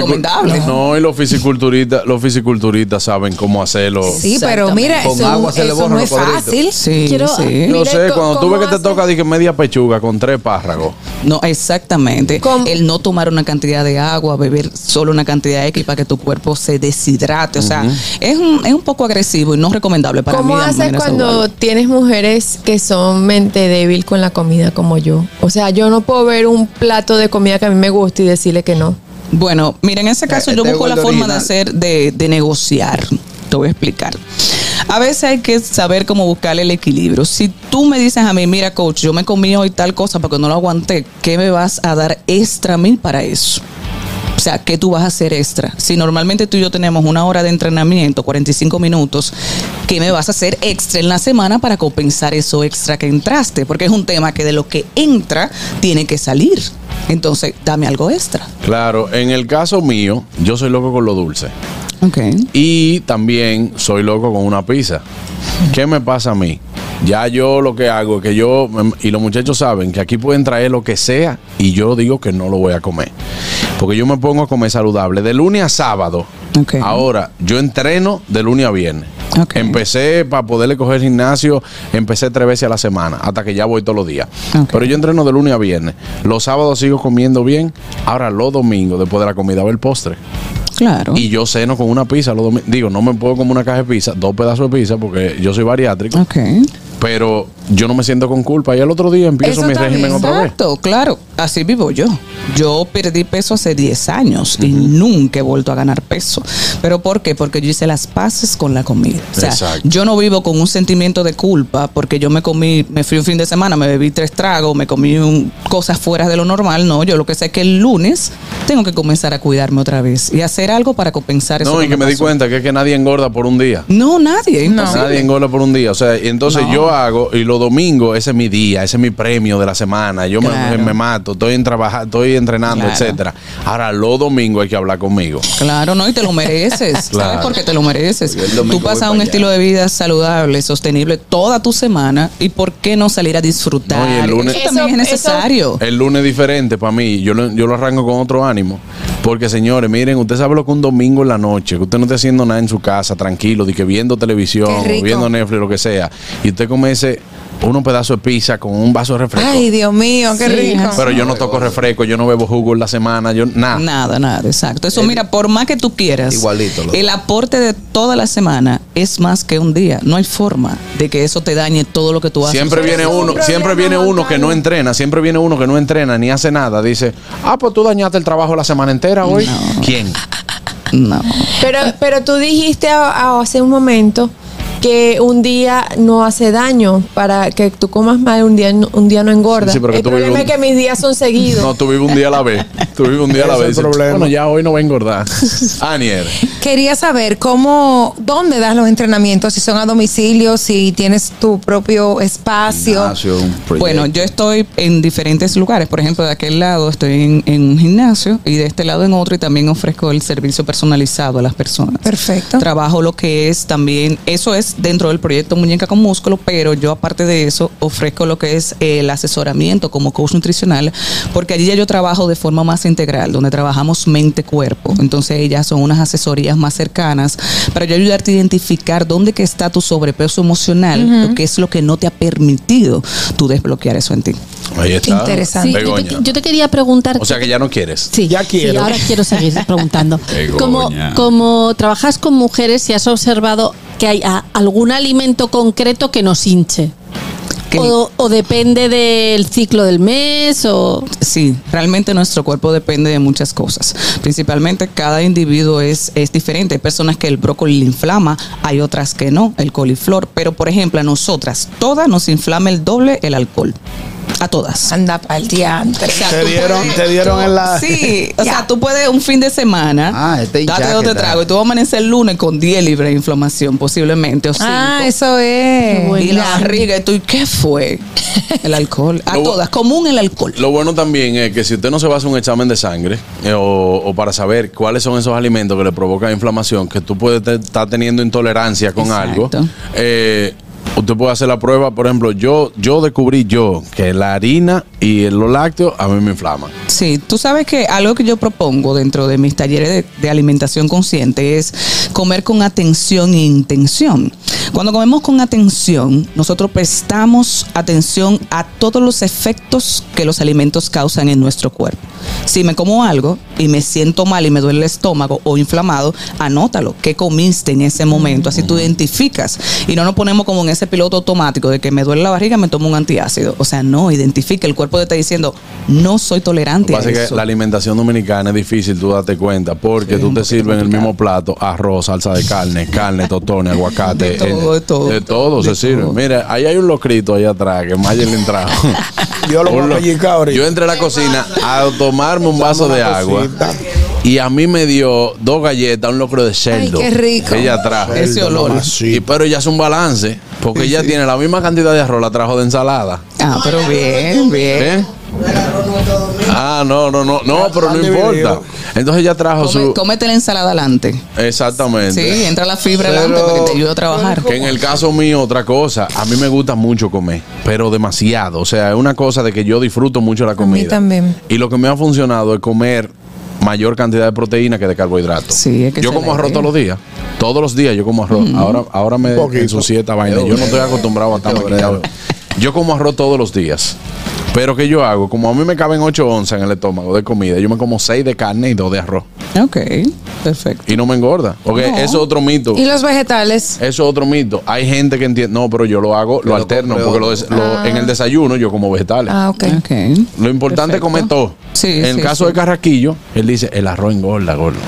lo no y los fisiculturistas, los fisiculturistas saben cómo hacerlo. Sí, pero mira, Con eso, agua se le eso borran no es cuadritos. fácil. Sí, Quiero- sí. Yo sé, cuando tú ¿cómo ves que te toca dije, media pechuga con tres párragos. No, exactamente. ¿Cómo? El no tomar una cantidad de agua, beber solo una cantidad X para que tu cuerpo se deshidrate. O sea, es un, es un poco agresivo y no recomendable para ¿Cómo mí. de haces cuando saludable. tienes mujeres que son mente débil con la comida como yo? O sea, yo no puedo ver un plato de comida que a mí me gusta y decirle que no. Bueno, mira, en ese caso Eh, yo este busco la forma de hacer, de, de negociar. Te voy a explicar. A veces hay que saber cómo buscar el equilibrio. Si tú me dices a mí, mira, coach, yo me comí hoy tal cosa porque no lo aguanté, ¿qué me vas a dar extra a mí para eso? O sea, ¿qué tú vas a hacer extra? Si normalmente tú y yo tenemos una hora de entrenamiento, 45 minutos, ¿qué me vas a hacer extra en la semana para compensar eso extra que entraste? Porque es un tema que de lo que entra tiene que salir. Entonces, dame algo extra. Claro, en el caso mío, yo soy loco con lo dulce. Ok. Y también soy loco con una pizza. ¿Qué me pasa a mí? Ya yo lo que hago es que yo, y los muchachos saben que aquí pueden traer lo que sea y yo digo que no lo voy a comer. Porque yo me pongo a comer saludable de lunes a sábado. Ahora, yo entreno de lunes a viernes. Empecé para poderle coger gimnasio, empecé tres veces a la semana, hasta que ya voy todos los días. Pero yo entreno de lunes a viernes. Los sábados sigo comiendo bien. Ahora los domingos, después de la comida, va el postre. Claro. Y yo ceno con una pizza los domingos. Digo, no me puedo comer una caja de pizza, dos pedazos de pizza, porque yo soy bariátrico. Ok. Pero yo no me siento con culpa. Y al otro día empiezo mi régimen otra vez. Exacto, claro. Así vivo yo. Yo perdí peso hace 10 años y nunca he vuelto a ganar peso. ¿Pero por qué? Porque yo hice las paces con la comida. O sea, Exacto. yo no vivo con un sentimiento de culpa porque yo me comí, me fui un fin de semana, me bebí tres tragos, me comí un- cosas fuera de lo normal. No, yo lo que sé es que el lunes tengo que comenzar a cuidarme otra vez y hacer algo para compensar eso. No, y que me di cuenta que es que nadie engorda por un día. No, nadie. imposible. Nadie engorda por un día. O sea, y entonces No. yo hago, y los domingos, ese es mi día, ese es mi premio de la semana. Yo me- Claro. me, me mato, estoy en trabajar, estoy entrenando, Claro. etcétera. Ahora, los domingos hay que hablar conmigo. Claro, no, y te lo mereces. Claro. ¿Sabes por qué te lo mereces? Tú pasas un estilo de vida saludable, sostenible toda tu semana. ¿Y por qué no salir a disfrutar? No, y el lunes- Eso también es necesario. El lunes es diferente para mí. Yo lo, yo lo arranco con otro ánimo. Porque, señores, miren, usted sabe lo que un domingo en la noche, que usted no esté haciendo nada en su casa, tranquilo, de que viendo televisión, viendo Netflix, lo que sea, y usted come ese unos pedazos de pizza con un vaso de refresco. Ay, Dios mío, qué rico. Pero yo no toco refresco, yo no bebo jugo en la semana, yo nada. Nada, nada, exacto. Eso, mira, por más que tú quieras, Igualito, el aporte de toda la semana es más que un día. No hay forma de que eso te dañe todo lo que tú haces. Siempre viene uno, siempre viene uno que no entrena, siempre viene uno que no entrena ni hace nada. Dice, ah, pues tú dañaste el trabajo la semana entera hoy. ¿Quién? No. Pero, pero tú dijiste a- a- hace un momento que un día no hace daño para que tú comas mal un día no- un día no engorda. Sí, sí, pero que el tú problema vives es que mis días son seguidos. No, tú vives un día a la vez. Tú vives un día a la vez. Bueno, ya hoy no va a engordar. Anier. Quería saber cómo, dónde das los entrenamientos, si son a domicilio, si tienes tu propio espacio. Bueno, yo estoy en diferentes lugares. Por ejemplo, de aquel lado estoy en, en un gimnasio y de este lado en otro y también ofrezco el servicio personalizado a las personas. Perfecto. Trabajo lo que es también, eso es dentro del proyecto Muñeca con Músculo, pero yo aparte de eso ofrezco lo que es el asesoramiento como coach nutricional, porque allí ya yo trabajo de forma más integral, donde trabajamos mente-cuerpo. Entonces ellas son unas asesorías más cercanas para yo ayudarte a identificar dónde que está tu sobrepeso emocional, lo que es lo que no te ha permitido tú desbloquear eso en ti. Ahí está. Sí, yo, te, yo te quería preguntar. O sea que ya no quieres. Sí, ya sí, ahora quiero seguir preguntando. Como, como trabajas con mujeres y has observado que hay a- algún alimento concreto que nos hinche. O, o depende del ciclo del mes o... Sí, realmente nuestro cuerpo depende de muchas cosas. Principalmente cada individuo es, es diferente. Hay personas que el brócoli le inflama, hay otras que no, el coliflor. Pero por ejemplo, a nosotras, todas nos inflama el doble el alcohol. A todas. Anda pa'l diantre. Te dieron, te dieron en la. Sí, o sea, tú puedes un fin de semana, Ah, este date dos te trago y tú vas a amanecer el lunes con 10 libras de inflamación, posiblemente, o cinco. Ah, eso es. Y la barriga, y tú, ¿y qué fue? El alcohol. A Lo- todas, común el alcohol. Lo bueno también es que si usted no se va a hacer un examen de sangre eh, o, o para saber cuáles son esos alimentos que le provocan inflamación, que tú puedes estar teniendo intolerancia con algo, eh, usted puede hacer la prueba. Por ejemplo, yo, yo descubrí yo que la harina y los lácteos a mí me inflaman. Sí, tú sabes que algo que yo propongo dentro de mis talleres de, de alimentación consciente es comer con atención e intención. Cuando comemos con atención, nosotros prestamos atención a todos los efectos que los alimentos causan en nuestro cuerpo. Si me como algo y me siento mal y me duele el estómago o inflamado, anótalo, qué comiste en ese momento, así tú identificas. Y no nos ponemos como en ese piloto automático de que me duele la barriga, me tomo un antiácido. O sea, no, identifica, el cuerpo te está diciendo, no soy Lo tolerante que a pasa es eso. que la alimentación dominicana es difícil tú date cuenta porque tú te sirves en el mismo plato arroz, salsa de carne, carne, totones, aguacate. De todo, de todo. De todo se sirve. Mira, ahí hay un locrito ahí atrás que Mayelin trajo. Yo lo voy a. Yo entré a la cocina a tomarme un vaso de agua y a mí me dio dos galletas, un locro de cerdo. qué rico. que Ella trajo. Ese olor. Y, pero ella hace un balance porque ella tiene la misma cantidad de arroz, la trajo de ensalada. Ah, pero bien, bien. ¿Eh? Ah, no, no, no, no, pero no importa. Entonces ella trajo Come- su. cómete la ensalada adelante. Exactamente. Sí, entra la fibra Pero- adelante para que te ayude a trabajar. Que en el caso mío, otra cosa, a mí me gusta mucho comer, pero demasiado. O sea, es una cosa de que yo disfruto mucho la A mí comida. también. Y lo que me ha funcionado es comer mayor cantidad de proteína que de carbohidratos. Sí, es que yo como arroz todos los días. Todos los días yo como arroz. Ahora, ahora me ensucié esta vaina. Yo no estoy acostumbrado a estar maquillado. Yo como arroz todos los días. Pero ¿qué yo hago? Como a mí me caben 8 onzas en el estómago de comida, yo me como 6 de carne y 2 de arroz. Ok, perfecto. Y no me engorda. Porque No. eso es otro mito. ¿Y los vegetales? Eso es otro mito. Hay gente que entiende, no, pero yo lo hago, lo alterno, porque lo lo- en el desayuno yo como vegetales. Ah, ok. Lo importante es comer todo. Sí, en el sí, caso sí. de Carraquillo, él dice, el arroz engorda, gordo.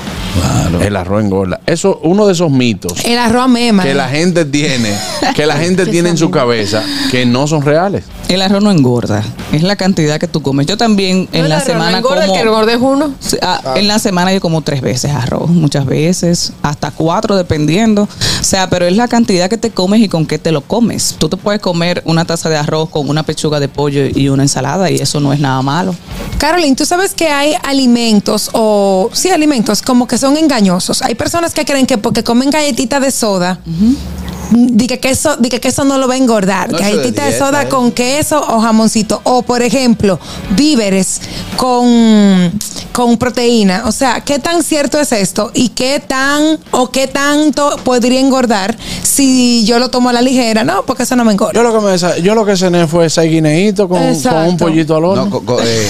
El arroz engorda. Eso, uno de esos mitos El arroz mema. que la gente tiene, que la gente tiene en su cabeza, que no son reales. El arroz no engorda, es la cantidad que tú comes. Yo también en el la arroz no semana engorda, el como que engorda es uno. Ah, En la semana yo como tres veces arroz, muchas veces, hasta cuatro dependiendo. O sea, pero es la cantidad que te comes y con qué te lo comes. Tú te puedes comer una taza de arroz con una pechuga de pollo y una ensalada y eso no es nada malo. Caroline, tú sabes que hay alimentos o sí alimentos como que son engañosos. Hay personas que creen que porque comen galletita de soda, di que queso, di que queso no lo va a engordar. No, eso galletita de de, soda ¿eh? con queso o jamoncito. O por ejemplo, víveres con, con proteína. O sea, ¿qué tan cierto es esto? ¿Y qué tan o qué tanto podría engordar si yo lo tomo a la ligera? No, porque eso no me engorda. Yo lo que, me, yo lo que cené fue seis guineitos con, con un pollito al horno. No, con, con- eh,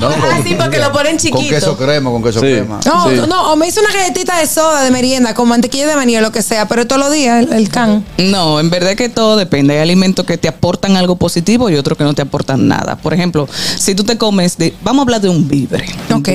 no, con- Ah, sí, porque lo ponen con chiquito. queso crema, con queso Sí. crema. No, Sí. no, o me hice una galletita de soda de merienda con mantequilla de maní o lo que sea, pero todos los días el, el can. No, en verdad que todo depende. Hay alimentos que te aportan algo positivo y otros que no te aportan nada. Por ejemplo, si tú te comes, de, vamos a hablar de un un Ok.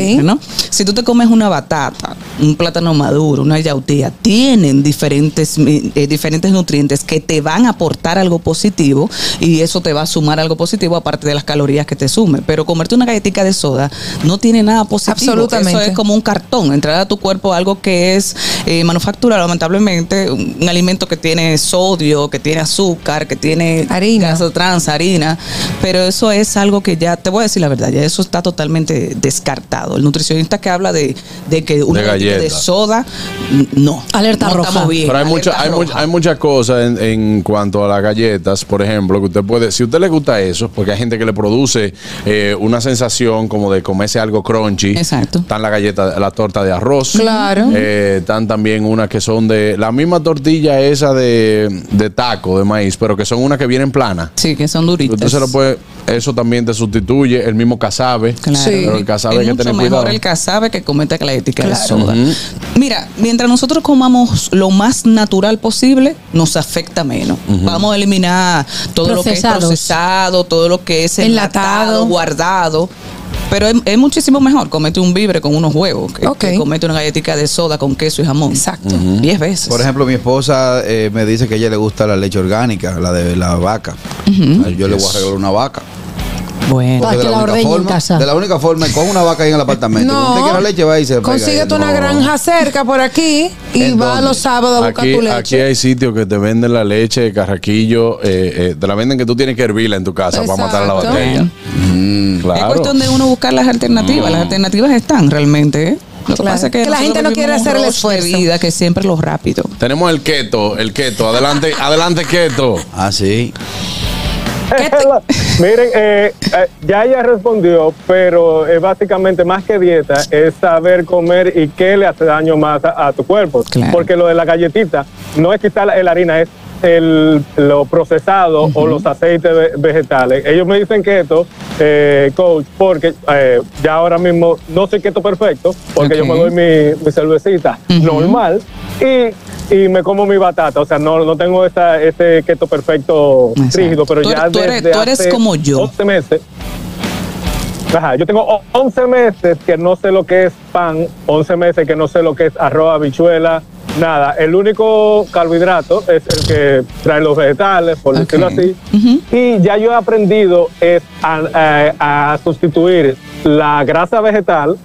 Si tú te comes una batata, un plátano maduro, una yautía, tienen diferentes, eh, diferentes nutrientes que te van a aportar algo positivo y eso te va a sumar algo positivo aparte de las calorías que te sume. Pero comerte una galletita de soda no tiene nada positivo. Absolutamente. Eso es como un cartón, entrar a tu cuerpo algo que es eh, manufacturado, lamentablemente, un, un alimento que tiene sodio, que tiene azúcar, que tiene Harina. grasa trans, harina, pero eso es algo que ya, te voy a decir la verdad, ya eso está totalmente descartado. El nutricionista que habla de, de que una De de soda, no. Alerta no roja. estamos bien. Pero hay, mucha, hay, roja. mucha- hay muchas cosas en, en cuanto a las galletas, por ejemplo, que usted puede, si a usted le gusta eso, porque hay gente que le produce eh, una sensación como de comerse algo crunchy. Exacto. Están la galleta, la torta de arroz. Claro. Eh, están también unas que son de la misma tortilla esa de, de taco, de maíz, pero que son unas que vienen planas. Sí, que son duritas. Se lo puede, eso también te sustituye, el mismo casabe. Claro. Pero el casabe es hay que mucho tener mejor cuidado. el casabe que comete la de Claro. soda. Ujú. Mira, mientras nosotros comamos lo más natural posible, nos afecta menos. Vamos a eliminar todo lo que es procesado, todo lo que es Enlatado. enlatado, guardado. Pero es, es muchísimo mejor comete un vibre con unos huevos que comete una galletita de soda con queso y jamón. Exacto. Diez veces. Por ejemplo, mi esposa eh, me dice que a ella le gusta la leche orgánica, la de la vaca. Yo le voy a regalar una vaca. Bueno. Para que la ordeñe en casa. de la única forma, con una vaca ahí en el apartamento. No. Usted quiere leche, va y se. Consíguete una No. granja cerca por aquí y ¿En va dónde? los sábados a buscar Aquí, tu leche. aquí hay sitios que te venden la leche de carraquillo, eh, eh, te la venden que tú tienes que hervirla en tu casa para matar a la bacteria. Mm, Es claro. cuestión de uno buscar las alternativas. Las alternativas están realmente. ¿eh? Lo que Claro. pasa es que, Que la gente no quiere hacer el de esfuerzo. vida que siempre lo rápido. Tenemos el keto, el keto. Adelante, adelante keto. Ah, sí. Miren, eh, eh, ya ella respondió, pero eh, básicamente más que dieta es saber comer y qué le hace daño más a, a tu cuerpo. Claro. Porque lo de la galletita no es quitar la, la harina, es el, lo procesado o los aceites ve- vegetales. Ellos me dicen keto, eh, coach, porque eh, ya ahora mismo no soy keto perfecto, porque yo me doy mi, mi cervecita normal y, y me como mi batata. O sea, no, no tengo esa, ese keto perfecto Exacto. rígido, pero Tú ya tú eres- desde tú eres hace como yo. 11 meses. Ajá, yo tengo o- 11 meses que no sé lo que es pan, 11 meses que no sé lo que es arroz, habichuela, nada. El único carbohidrato es el que trae los vegetales, por decirlo así. Y ya yo he aprendido es a, a- a sustituir la grasa vegetal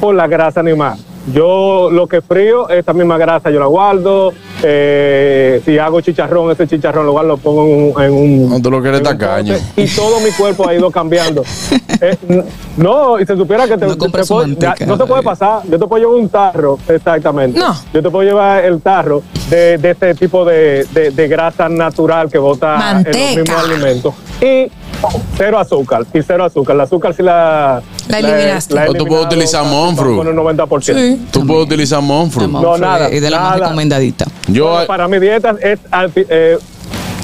por la grasa animal. Yo lo que frío, esta misma grasa yo la guardo. eh, si hago chicharrón, ese chicharrón lo guardo, lo pongo en un... En un lo quieres tacaño. Y todo mi cuerpo ha ido cambiando. Eh, no, y se supiera que te, No te- te puedo- su manteca, ya, no se puede pasar. Yo te puedo llevar un tarro, exactamente. No. Yo te puedo llevar el tarro de, de este tipo de, de- de grasa natural que bota en los mismos alimentos. Y cero azúcar, y cero azúcar. El azúcar sí la, La eliminaste. La he O tú puedes utilizar Monfru. Con el 90%. Sí. Tú puedes utilizar Monfru. No, nada, Y de la más recomendadita. Yo, Bueno, para mi dieta es eh,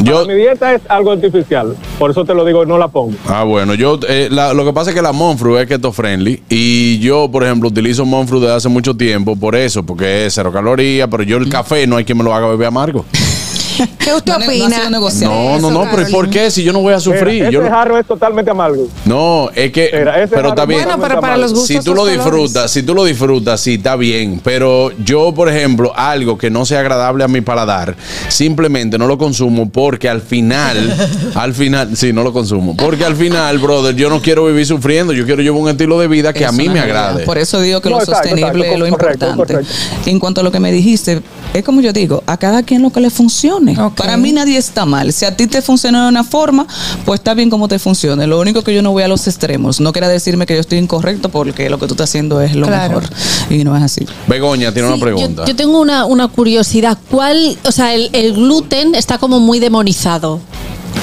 yo, mi dieta es algo artificial. Por eso te lo digo, no la pongo. Ah, bueno, yo eh, la- lo que pasa es que la Monfru es keto friendly y yo, por ejemplo, utilizo Monfru desde hace mucho tiempo por eso, porque es cero calorías, pero yo el café no hay quien me lo haga beber amargo. ¿Qué usted No, opina? No, no, no, pero ¿y ¿por qué? Si yo no voy a sufrir. Mira, yo ese no- jarro es totalmente amargo. No, es que. Mira, pero está bien. Bueno, pero para los gustos si tú lo colores. disfrutas, si tú lo disfrutas, sí, está bien. Pero yo, por ejemplo, algo que no sea agradable a mi paladar, simplemente no lo consumo porque al final, al final, sí, no lo consumo. Porque al final, brother, yo no quiero vivir sufriendo. Yo quiero llevar un estilo de vida que a mí me agrade. Por eso digo que No, lo exacto, sostenible exacto, es lo correcto, importante. correcto. En cuanto a lo que me dijiste, es como yo digo, a cada quien lo que le Para mí nadie está mal. Si a ti te funciona de una forma, pues está bien como te funcione. Lo único que yo no voy a los extremos. No quiera decirme que yo estoy incorrecto porque lo que tú estás haciendo es lo Claro. mejor. Y no es así. Begoña tiene Sí, una pregunta. Yo, yo tengo una, una curiosidad. ¿Cuál, o sea, el, el gluten está como muy demonizado?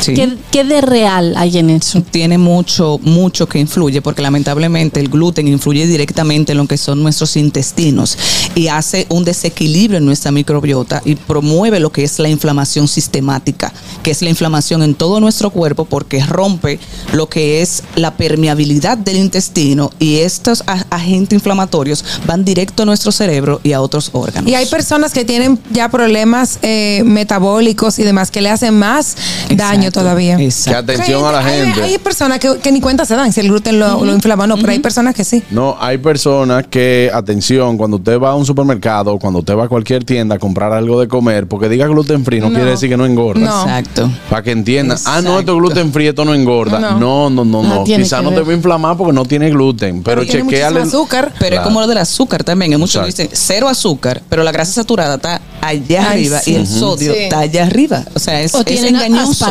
Sí. ¿Qué, qué de real hay en eso? tiene mucho, mucho que influye, porque lamentablemente el gluten influye directamente en lo que son nuestros intestinos y hace un desequilibrio en nuestra microbiota y promueve lo que es la inflamación sistemática, que es la inflamación en todo nuestro cuerpo porque rompe lo que es la permeabilidad del intestino y estos agentes inflamatorios van directo a nuestro cerebro y a otros órganos. Y hay personas que tienen ya problemas eh, metabólicos y demás que le hacen más daño Exacto, todavía. Que Exacto. atención a la Hay- gente. Hay, personas que, que ni cuenta se dan si el gluten lo, lo inflama o no, pero hay personas que sí. No, hay personas que, atención, cuando usted va a un supermercado, cuando usted va a cualquier tienda a comprar algo de comer, porque diga gluten free no, No. quiere decir que no engorda. No. Exacto. Para que entiendan, ah, no, esto es gluten free, esto no engorda. No. No, no, no, no. Quizás que no te va a inflamar porque no tiene gluten, pero Tiene chequeale. azúcar. Pero Claro. es como lo del azúcar también. que Muchos dicen cero azúcar, pero la grasa saturada está allá Ay, arriba sí. y el sodio Sí. está allá arriba. O sea, es, O es engañoso.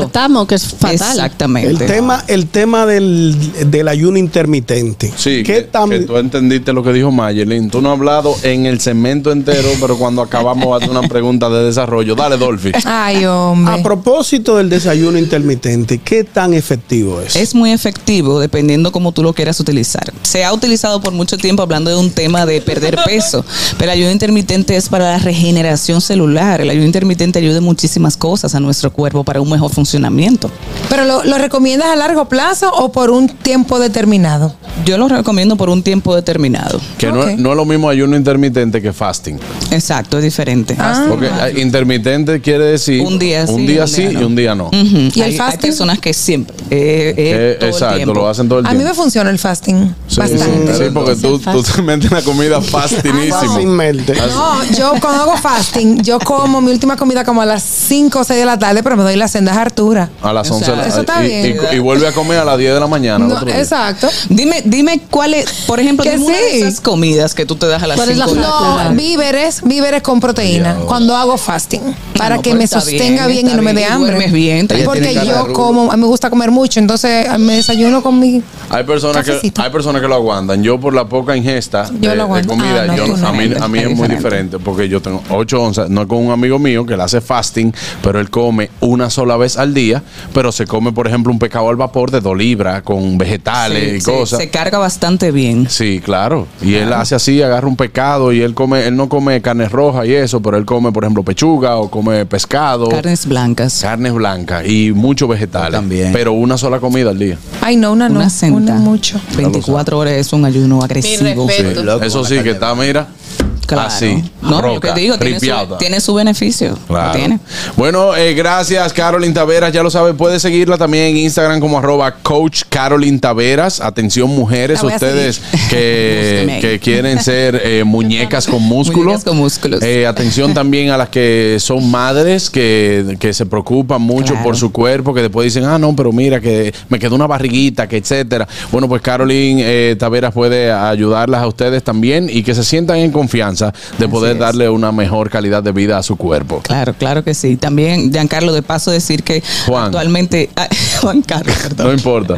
Que es fatal. Exactamente. El tema, el tema del, del ayuno intermitente. Sí, ¿Qué que, que tú entendiste lo que dijo Mayelin. Tú no has hablado en el segmento entero, pero cuando acabamos hacer una pregunta de desarrollo. Dale, Dolphy. Ay, hombre. A propósito del desayuno intermitente, ¿qué tan efectivo es? Es muy efectivo dependiendo cómo tú lo quieras utilizar. Se ha utilizado por mucho tiempo hablando de un tema de perder peso, pero el ayuno intermitente es para la regeneración celular. El ayuno intermitente ayuda en muchísimas cosas a nuestro cuerpo para un mejor funcionamiento. ¿Pero lo, lo recomiendas a largo plazo o por un tiempo determinado? Yo lo recomiendo por un tiempo determinado. Que no, no es lo mismo ayuno intermitente que fasting. Exacto, es diferente. Porque eh, intermitente quiere decir Un día sí, un día sí y un día no. ¿Y el hay, hay fasting? personas que siempre. eh, eh, Eh, todo el exacto, tiempo. lo hacen todo el A mí tiempo. me funciona el fasting Sí, bastante. sí, porque tú, tú te metes en la comida fastinísimo. Fácilmente. No, yo cuando hago fasting, yo como mi última comida como a las 5 o 6 de la tarde, pero me doy la senda hartura. A las O 11 sea, de la- eso está y, bien. y- y vuelve a comer a las 10 de la mañana. al No, otro día. exacto. Dime, dime cuál es, por ejemplo, Que dime una de esas comidas que tú te das a las ¿Cuál es la 5 de la fruta? tarde. No, víveres, víveres con proteína cuando hago fasting, para no, que me está sostenga bien, bien, y está no me dé bien, hambre. duermes bien. Porque Tiene cara de yo como, me gusta comer mucho, entonces me desayuno con mi Hay personas, que, Cafecito. hay personas que lo aguantan. Yo, por la poca ingesta de, Yo lo de aguanto. comida, Ah, no, yo- tú no. a, mí, a mí Es es muy diferente. porque yo tengo 8 onzas. No es con un amigo mío que le hace fasting, pero él come una sola vez al día. Pero se come, por ejemplo, un pescado al vapor de 2 libras con vegetales Sí, y sí, cosas. Se carga bastante bien. Sí, claro. Y él hace así, agarra un pescado y él come, él no come carne roja y eso, pero él come, por ejemplo, pechuga o come pescado, Carnes blancas. carnes blancas y muchos vegetales. también. Pero una sola comida al día. Ay, no, una no, Una senta. una mucho. 24 horas es un ayuno agresivo. respeto. loco Eso sí que está, mira. Claro. Así. No, roca, que digo, tiene su, tiene su beneficio. Claro. tiene. Bueno, eh, gracias Carolyn Taveras, ya lo sabe, puede seguirla también en Instagram como arroba coach Carolyn Taveras. Atención mujeres, ustedes que, que quieren ser eh, muñecas con músculo. Muñecas con músculos. Eh, atención también a las que son madres, que, que se preocupan mucho Claro. por su cuerpo, que después dicen, ah, no, pero mira, que me quedó una barriguita, que etcétera. Bueno, pues Carolyn Taveras puede ayudarlas a ustedes también y que se sientan en confianza de poder es. darle una mejor calidad de vida a su cuerpo. Claro, claro que sí. También, Giancarlo, de paso decir que Juan. actualmente, ah, Juan Carlos, perdón. No importa.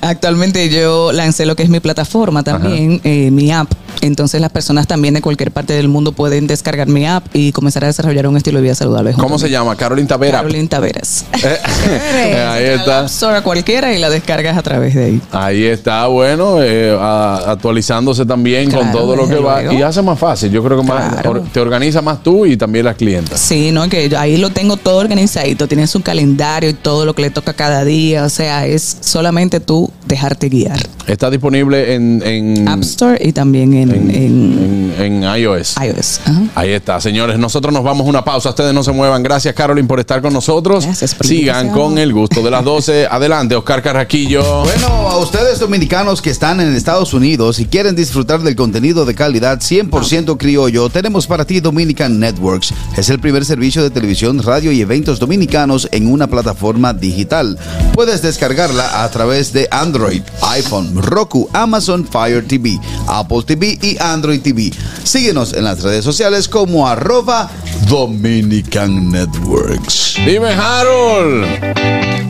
Actualmente yo lancé lo que es mi plataforma también, eh, mi app, Entonces las personas también de cualquier parte del mundo pueden descargar mi app y comenzar a desarrollar un estilo de vida saludable. ¿Cómo se llama? Carolina Tavera. Carolina Taveras. Eh, ahí está. Sobre cualquiera y la descargas a través de ahí. Ahí está, bueno, eh, a- actualizándose también con todo lo que va. luego. Y hace más fácil. Yo creo que más, or- te organiza más tú y también las clientas. Sí, no, que yo ahí lo tengo todo organizadito, tiene su calendario y todo lo que le toca cada día, o sea, es solamente tú dejarte guiar. Está disponible en, en, App Store y también en, en en- en iOS. iOS. Ahí está, señores. Nosotros nos vamos a una pausa. Ustedes no se muevan. Gracias, Carolyn, por estar con nosotros. por la Sigan invitación. con el gusto de las 12. Adelante, Oscar Carraquillo. Bueno, a ustedes dominicanos que están en Estados Unidos y quieren disfrutar del contenido de calidad 100% criollo, tenemos para ti Dominican Networks. Es el primer servicio de televisión, radio y eventos dominicanos en una plataforma digital. Puedes descargarla a través de Android, iPhone, Roku, Amazon Fire TV, Apple TV y Android TV. Síguenos en las redes sociales como arroba Dominican Networks. Dime, Harold.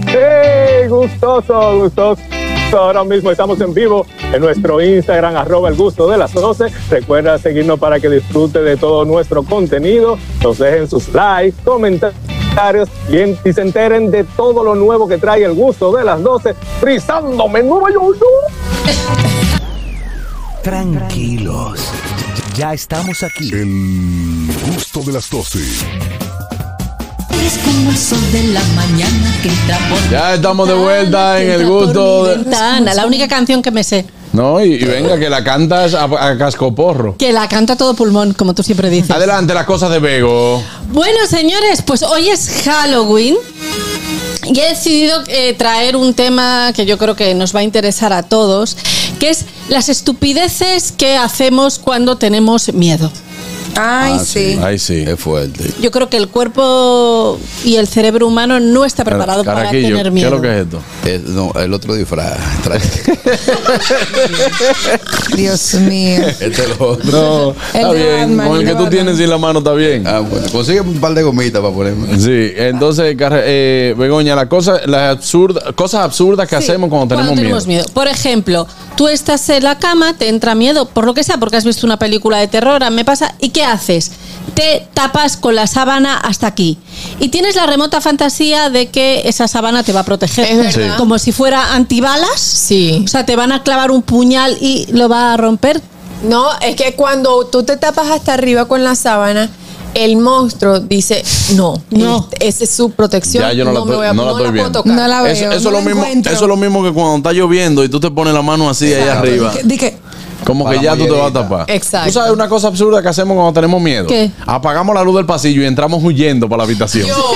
¡Hey! Gustoso, gustoso. Ahora mismo estamos en vivo en nuestro Instagram, arroba el gusto de las 12. Recuerda seguirnos para que disfrute de todo nuestro contenido. Nos dejen sus likes, comentarios y, en- y se enteren de todo lo nuevo que trae el gusto de las 12. Frizándome en Nueva York. Tranquilos. Ya estamos aquí. El gusto de las 12. Es como el sol de la mañana que entra por Ya estamos de vuelta en el gusto. de- Ventana, la única canción que me sé. No, y, y venga, que la cantas a, a cascoporro. Que la canta todo pulmón, como tú siempre dices. Adelante, las cosas de Bego. Bueno, señores, pues hoy es Halloween. Y he decidido eh, traer un tema que yo creo que nos va a interesar a todos, que es las estupideces que hacemos cuando tenemos miedo. Ay, Ah, sí. Ay, sí. Es fuerte. Yo creo que el cuerpo y el cerebro humano no está preparado para tener ¿qué miedo. es lo que es esto? Eh, no, el otro disfraz. Dios mío. este es lo otro. No, está bien. Batman, Con el el que tú Batman. tienes en la mano está bien. Ah, bueno, consigue un par de gomitas para ponerme. Sí, entonces, eh, Begoña, la cosa, las absurda, cosas absurdas que Sí, hacemos cuando tenemos cuando miedo. tenemos miedo. Por ejemplo, tú estás en la cama, te entra miedo, por lo que sea, porque has visto una película de terror, a mí me pasa, ¿y qué haces? Te tapas con la sábana hasta aquí. Y tienes la remota fantasía de que esa sábana te va a proteger. Es verdad. Sí. Como si fuera antibalas. Sí. O sea, te van a clavar un puñal y lo va a romper. No, es que cuando tú te tapas hasta arriba con la sábana, el monstruo dice, no, No. esa es su protección. Ya yo no la me voy a- no la estoy puedo viendo. tocar. No la veo. Eso, eso no es lo mismo, encuentro. eso es lo mismo que cuando está lloviendo y tú te pones la mano así ahí arriba. Como que ya tú te vas a tapar. Exacto. ¿Tú sabes una cosa absurda que hacemos cuando tenemos miedo? ¿Qué? Apagamos la luz del pasillo y entramos huyendo para la habitación. Yo,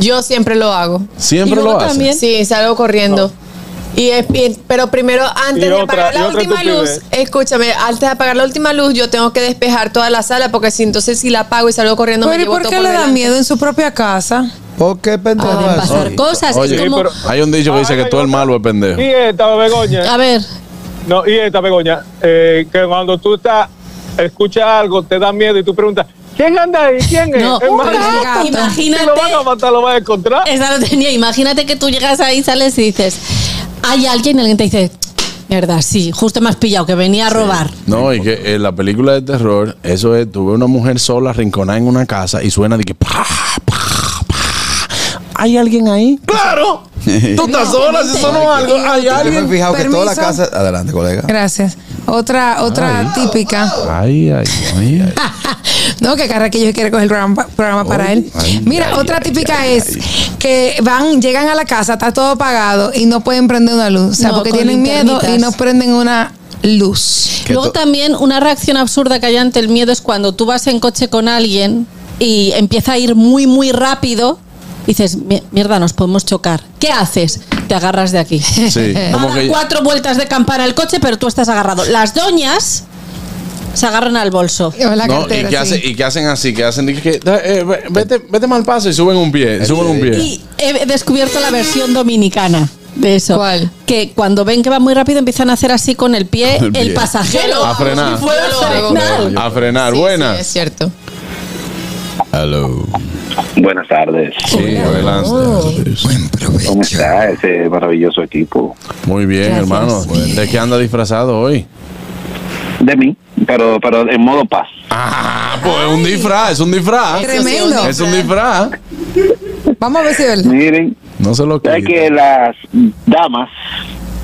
yo siempre lo hago. Siempre Y lo haces. también- Sí, salgo corriendo. Y es- y- pero primero, antes Y de otra- apagar y la última luz, escúchame, antes de apagar la última luz, yo tengo que despejar toda la sala, porque si entonces si la apago y salgo corriendo, me Pero ¿y llevo por todo qué por le da delante. miedo en su propia casa? ¿Por qué pendejo? Pueden pasar Sí. cosas. Oye, es como. pero- Hay un dicho que dice que todo el malo es pendejo. Y esta, Begoña. A ver, No, y esta, Begoña. eh, que cuando tú estás, escuchas algo, te da miedo y tú preguntas, ¿quién anda ahí? ¿Quién es? No, Es más, un gato. imagínate. Si lo van a matar, lo van a encontrar. Esa lo tenía. Imagínate que tú llegas ahí, sales y dices, hay alguien y alguien te dice, mierda, sí, justo me has pillado, que venía a robar. No, y que en la película de terror, eso es, tuve una mujer sola arrinconada en una casa y suena de que pa, pa, pa. ¿Hay alguien ahí? ¡Claro! Tú estás sola, si sonó algo. ¿Hay Yo me he alguien? fijado que toda la casa. Adelante, colega. Gracias. Otra, otra típica. Ay, ay, ay. ay. No, que Carraquillo quiere coger el programa, programa para él. ay, Mira, ay, otra típica ay, es ay. que van, llegan a la casa, está todo apagado y no pueden prender una luz. O sea, No, porque tienen miedo y no prenden una luz. Luego también una reacción absurda que hay ante el miedo es cuando tú vas en coche con alguien y empieza a ir muy, muy rápido. Dices, "Mi- mierda, nos podemos chocar. ¿Qué haces? Te agarras de aquí. Sí, como que cuatro vueltas de campana el coche, pero tú estás agarrado. Las doñas se agarran al bolso. No, y cartera, que, sí. hace- y que hacen así, que hacen de que, eh, ve- vete, vete mal paso y suben un pie, suben un pie. Y he descubierto la versión dominicana de eso. ¿Cuál? Que cuando ven que va muy rápido empiezan a hacer así con el pie El el, pie. pasajero. A frenar. A frenar. A frenar, Sí, buenas. sí, es cierto. Hello. Buenas tardes. Sí, adelante. ¿Cómo está ese maravilloso equipo? Muy bien, Gracias. hermano. ¿De qué anda disfrazado hoy? De mí, pero, pero en modo paz. Ah, pues es un disfraz, es un disfraz. Tremendo. Es un disfraz. Vamos a ver si es verdad. Miren, No se lo hay que las damas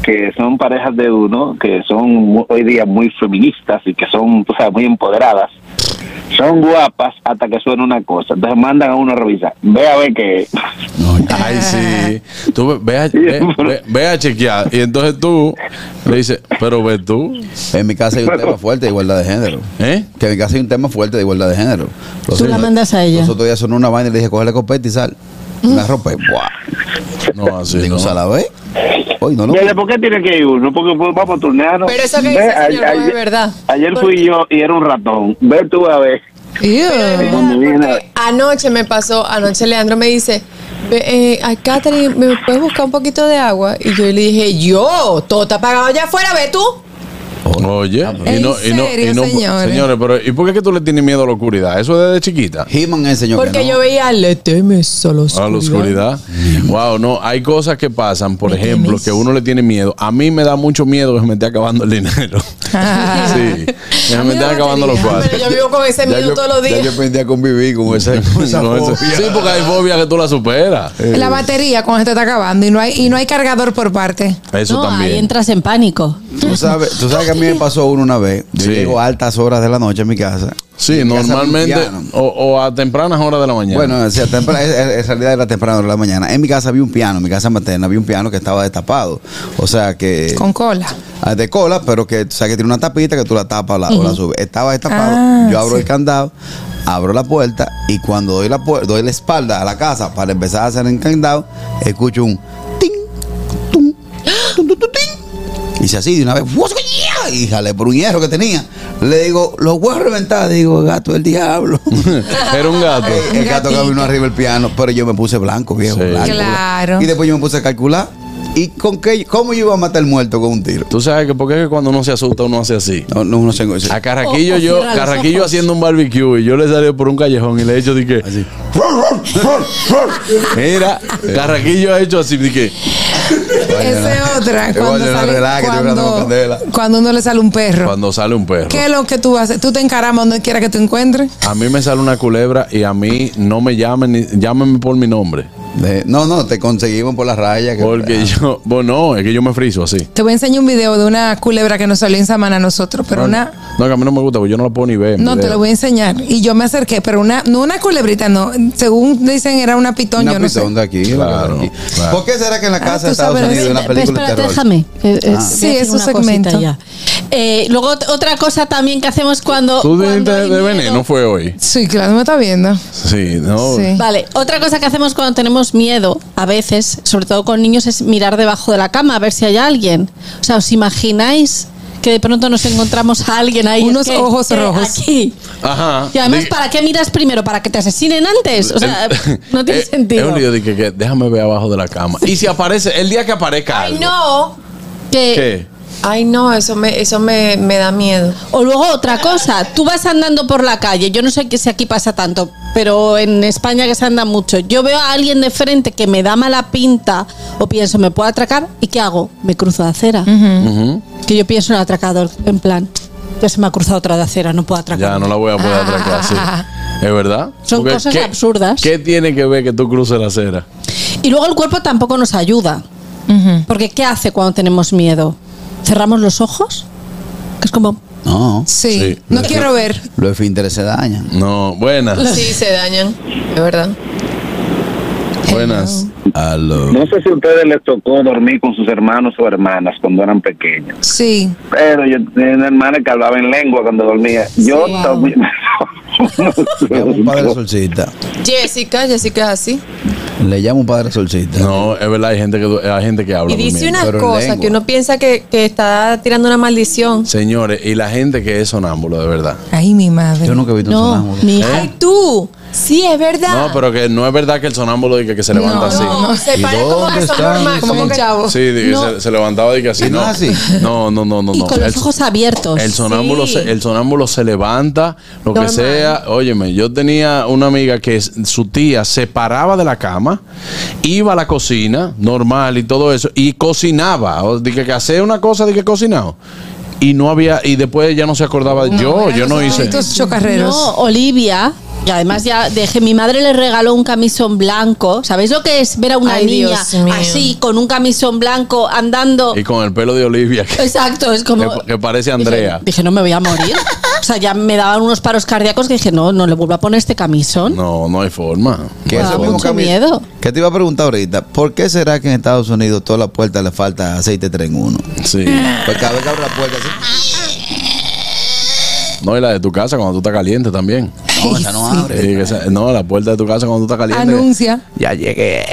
que son parejas de uno, que son hoy día muy feministas y que son, tú sabes, muy empoderadas, son guapas hasta que suena una cosa. Entonces mandan a uno a revisar. Ve a ver qué. es. Ay, sí. Tú ve, ve a, ve- ve- ve a chequear. Y entonces tú le dices, pero ve tú. En mi casa hay un tema fuerte de igualdad de género. ¿Eh? Que en mi casa hay un tema fuerte de igualdad de género. Los Tú la mandas a ella. Los otros días sonó una vaina y le dije, cógele copete y sal. La ropa y ¡buah! No, así. Digo, no. ¿sala ve? Hoy no lo. Oye, ¿Por qué tiene que ir uno? Porque pues, vamos a turnarnos. Pero eso que Ve, dice a- señor no es ayer- verdad. Ayer fui yo y era un ratón. Ve tú a ver. Anoche me pasó, anoche Leandro me dice, "Ve, eh, ay, Catherine, ¿me puedes buscar un poquito de agua? Y yo le dije, yo, todo está apagado allá afuera, ve tú. Oye, y ¿En no, y no, serio, y no, señores? pero ¿y por qué es que tú le tienes miedo a la oscuridad? Eso es desde chiquita. He-Man Porque yo veía, le temes a la oscuridad. A la oscuridad. Wow, no, hay cosas que pasan, por ejemplo, que uno le tiene miedo. A mí me da mucho miedo que se me esté acabando el dinero. sí, me estén acabando los. Pero yo vivo con ese miedo todos los Ya días. yo aprendí a convivir con esa, con esa fobia. sí, porque hay fobia que tú la superas. La batería cuando se te está acabando y no hay, y no hay cargador por parte. Eso no, ahí también. entras en pánico. Tú sabes, tú sabes que a mí me pasó uno una vez. Yo Sí. llego a altas horas de la noche a mi casa. Sí, mi normalmente, o, o a tempranas horas de la mañana. Bueno, o sea, en realidad era temprano de la mañana. En mi casa había un piano, en mi casa materna había un piano que estaba destapado. O sea que. Con cola. Ah, de cola, pero que, o sea, que tiene una tapita que tú la tapas la- o la subes. Estaba destapado. Ah, yo abro sí. el candado, abro la puerta y cuando doy la, doy la espalda a la casa para empezar a hacer el candado, escucho un ting, tum, tum, tum, tum, ting. Hice así de una vez, jalé por un hierro que tenía. Le digo, los voy a reventar. Digo, gato del diablo. Era un gato. el gato que vino arriba del piano, pero yo me puse blanco, viejo. Sí. blanco. Claro. Y después yo me puse a calcular. ¿Y con qué? ¿Cómo yo iba a matar al muerto con un tiro? Tú sabes que porque es que cuando uno se asusta uno hace así. No, no, no sé. A Carraquillo O- o yo, Carraquillo haciendo un barbecue y yo le salí por un callejón y le he hecho de que. Así. Mira, Carraquillo ha hecho así de que. Esa es otra. Cuando, la sale- cuando, cuando uno le sale un perro. Cuando sale un perro. ¿Qué es lo que tú haces? Tú te encaramas donde quiera que te encuentres. A mí me sale una culebra y a mí no me llamen, ni, llámenme por mi nombre. De- no, no, te conseguimos por la raya. Que, Porque yo, bueno, no, es que yo me friso así. Te voy a enseñar un video de una culebra que nos salió en Samana a nosotros, pero una. No, que a mí no me gusta, porque yo no lo puedo ni ver. No, te lo voy a enseñar. Y yo me acerqué, pero una, no una culebrita, no. Según dicen, era una pitón, Una yo no sé. pitón de aquí. Claro, de aquí. claro. ¿Por qué será que en la casa tú de Estados en una de terror? déjame. que, eh, Ah. Sí, es un segmento. ya. Eh, luego ot- otra cosa también que hacemos cuando. Tú cuando de veneno, fue hoy. Sí, claro, me está viendo. Sí, no. Sí. Vale, otra cosa que hacemos cuando tenemos miedo, a veces, sobre todo con niños, es mirar debajo de la cama a ver si hay alguien. O sea, ¿os imagináis que de pronto nos encontramos a alguien ahí? Unos ojos rojos. Aquí. Ajá. Y además, ¿para qué miras primero? ¿Para que te asesinen antes? O sea, no tiene Eh, sentido. Es un lío de que, que déjame ver abajo de la cama. Y si aparece, el día que aparezca Ay, algo. no. Que- ¿Qué? Ay, no, eso me, eso me, me da miedo. O luego otra cosa, tú vas andando por la calle, yo no sé que si aquí pasa tanto, pero en España que se anda mucho. Yo veo a alguien de frente que me da mala pinta o pienso me puedo atracar y ¿qué hago? Me cruzo de acera. Que yo pienso en el atracador, en plan, ya se me ha cruzado otra de acera, no puedo atracar. Ya no la voy a poder atracar, sí. ¿Es verdad? Son cosas ¿qué, absurdas. ¿Qué tiene que ver que tú cruces la acera? Y luego el cuerpo tampoco nos ayuda. Porque ¿qué hace cuando tenemos miedo? ¿Cerramos los ojos? Que es como... No. Sí. Sí. No quiero ver. Los esfínteres se dañan. No, buenas. Sí, se dañan, es verdad. Buenas. Aló. No sé si a ustedes les tocó dormir con sus hermanos o hermanas cuando eran pequeños. Sí. Pero yo tenía una hermana que hablaba en lengua cuando dormía. Yo también. Un padre solcita. Jessica, Jessica es así. Le llamo un padre solcita. No, es verdad, hay gente que, hay gente que habla. Y dice unas cosas lengua. que uno piensa que, que está tirando una maldición. Señores, y la gente que es sonámbulo, de verdad. Ay, mi madre. Yo nunca he visto un No, sonámbulo. mi hija. Ay, tú. Sí, es verdad. No, pero que no es verdad que el sonámbulo diga que se levanta No, así. No, se ¿Y pare como dónde normal, como un chavo. Sí, di No. se, se levantaba y que así. ¿No No, así? no, no, no, no. Y no. con los El- ojos abiertos. El sonámbulo, Sí. se, el sonámbulo se levanta, lo que sea. Óyeme, yo tenía una amiga que s- su tía se paraba de la cama, iba a la cocina, normal y todo eso, y cocinaba. O dije que hacía una cosa de que cocinaba. y no había y después ya no se acordaba yo yo no hice Estos chocarreros. No, Olivia. Y además ya dejé, mi madre le regaló un camisón blanco. ¿Sabéis lo que es ver a una Ay, niña así, con un camisón blanco, andando? y con el pelo de Olivia que, Exacto, es como... que- que parece Andrea Dije, no me voy a morir. O sea, ya me daban unos paros cardíacos que dije, no, no le vuelvo a poner este camisón. no no hay forma Que Me da mucho miedo. Que te iba a preguntar ahorita, ¿por qué será que en Estados Unidos todas las puertas le falta aceite 3 en 1? sí Pues cada vez que abre la puerta así, no y la de tu casa cuando tú estás caliente también no, esa no abre. Sí, que esa- no la puerta de tu casa cuando tú estás caliente Anuncia. ya llegué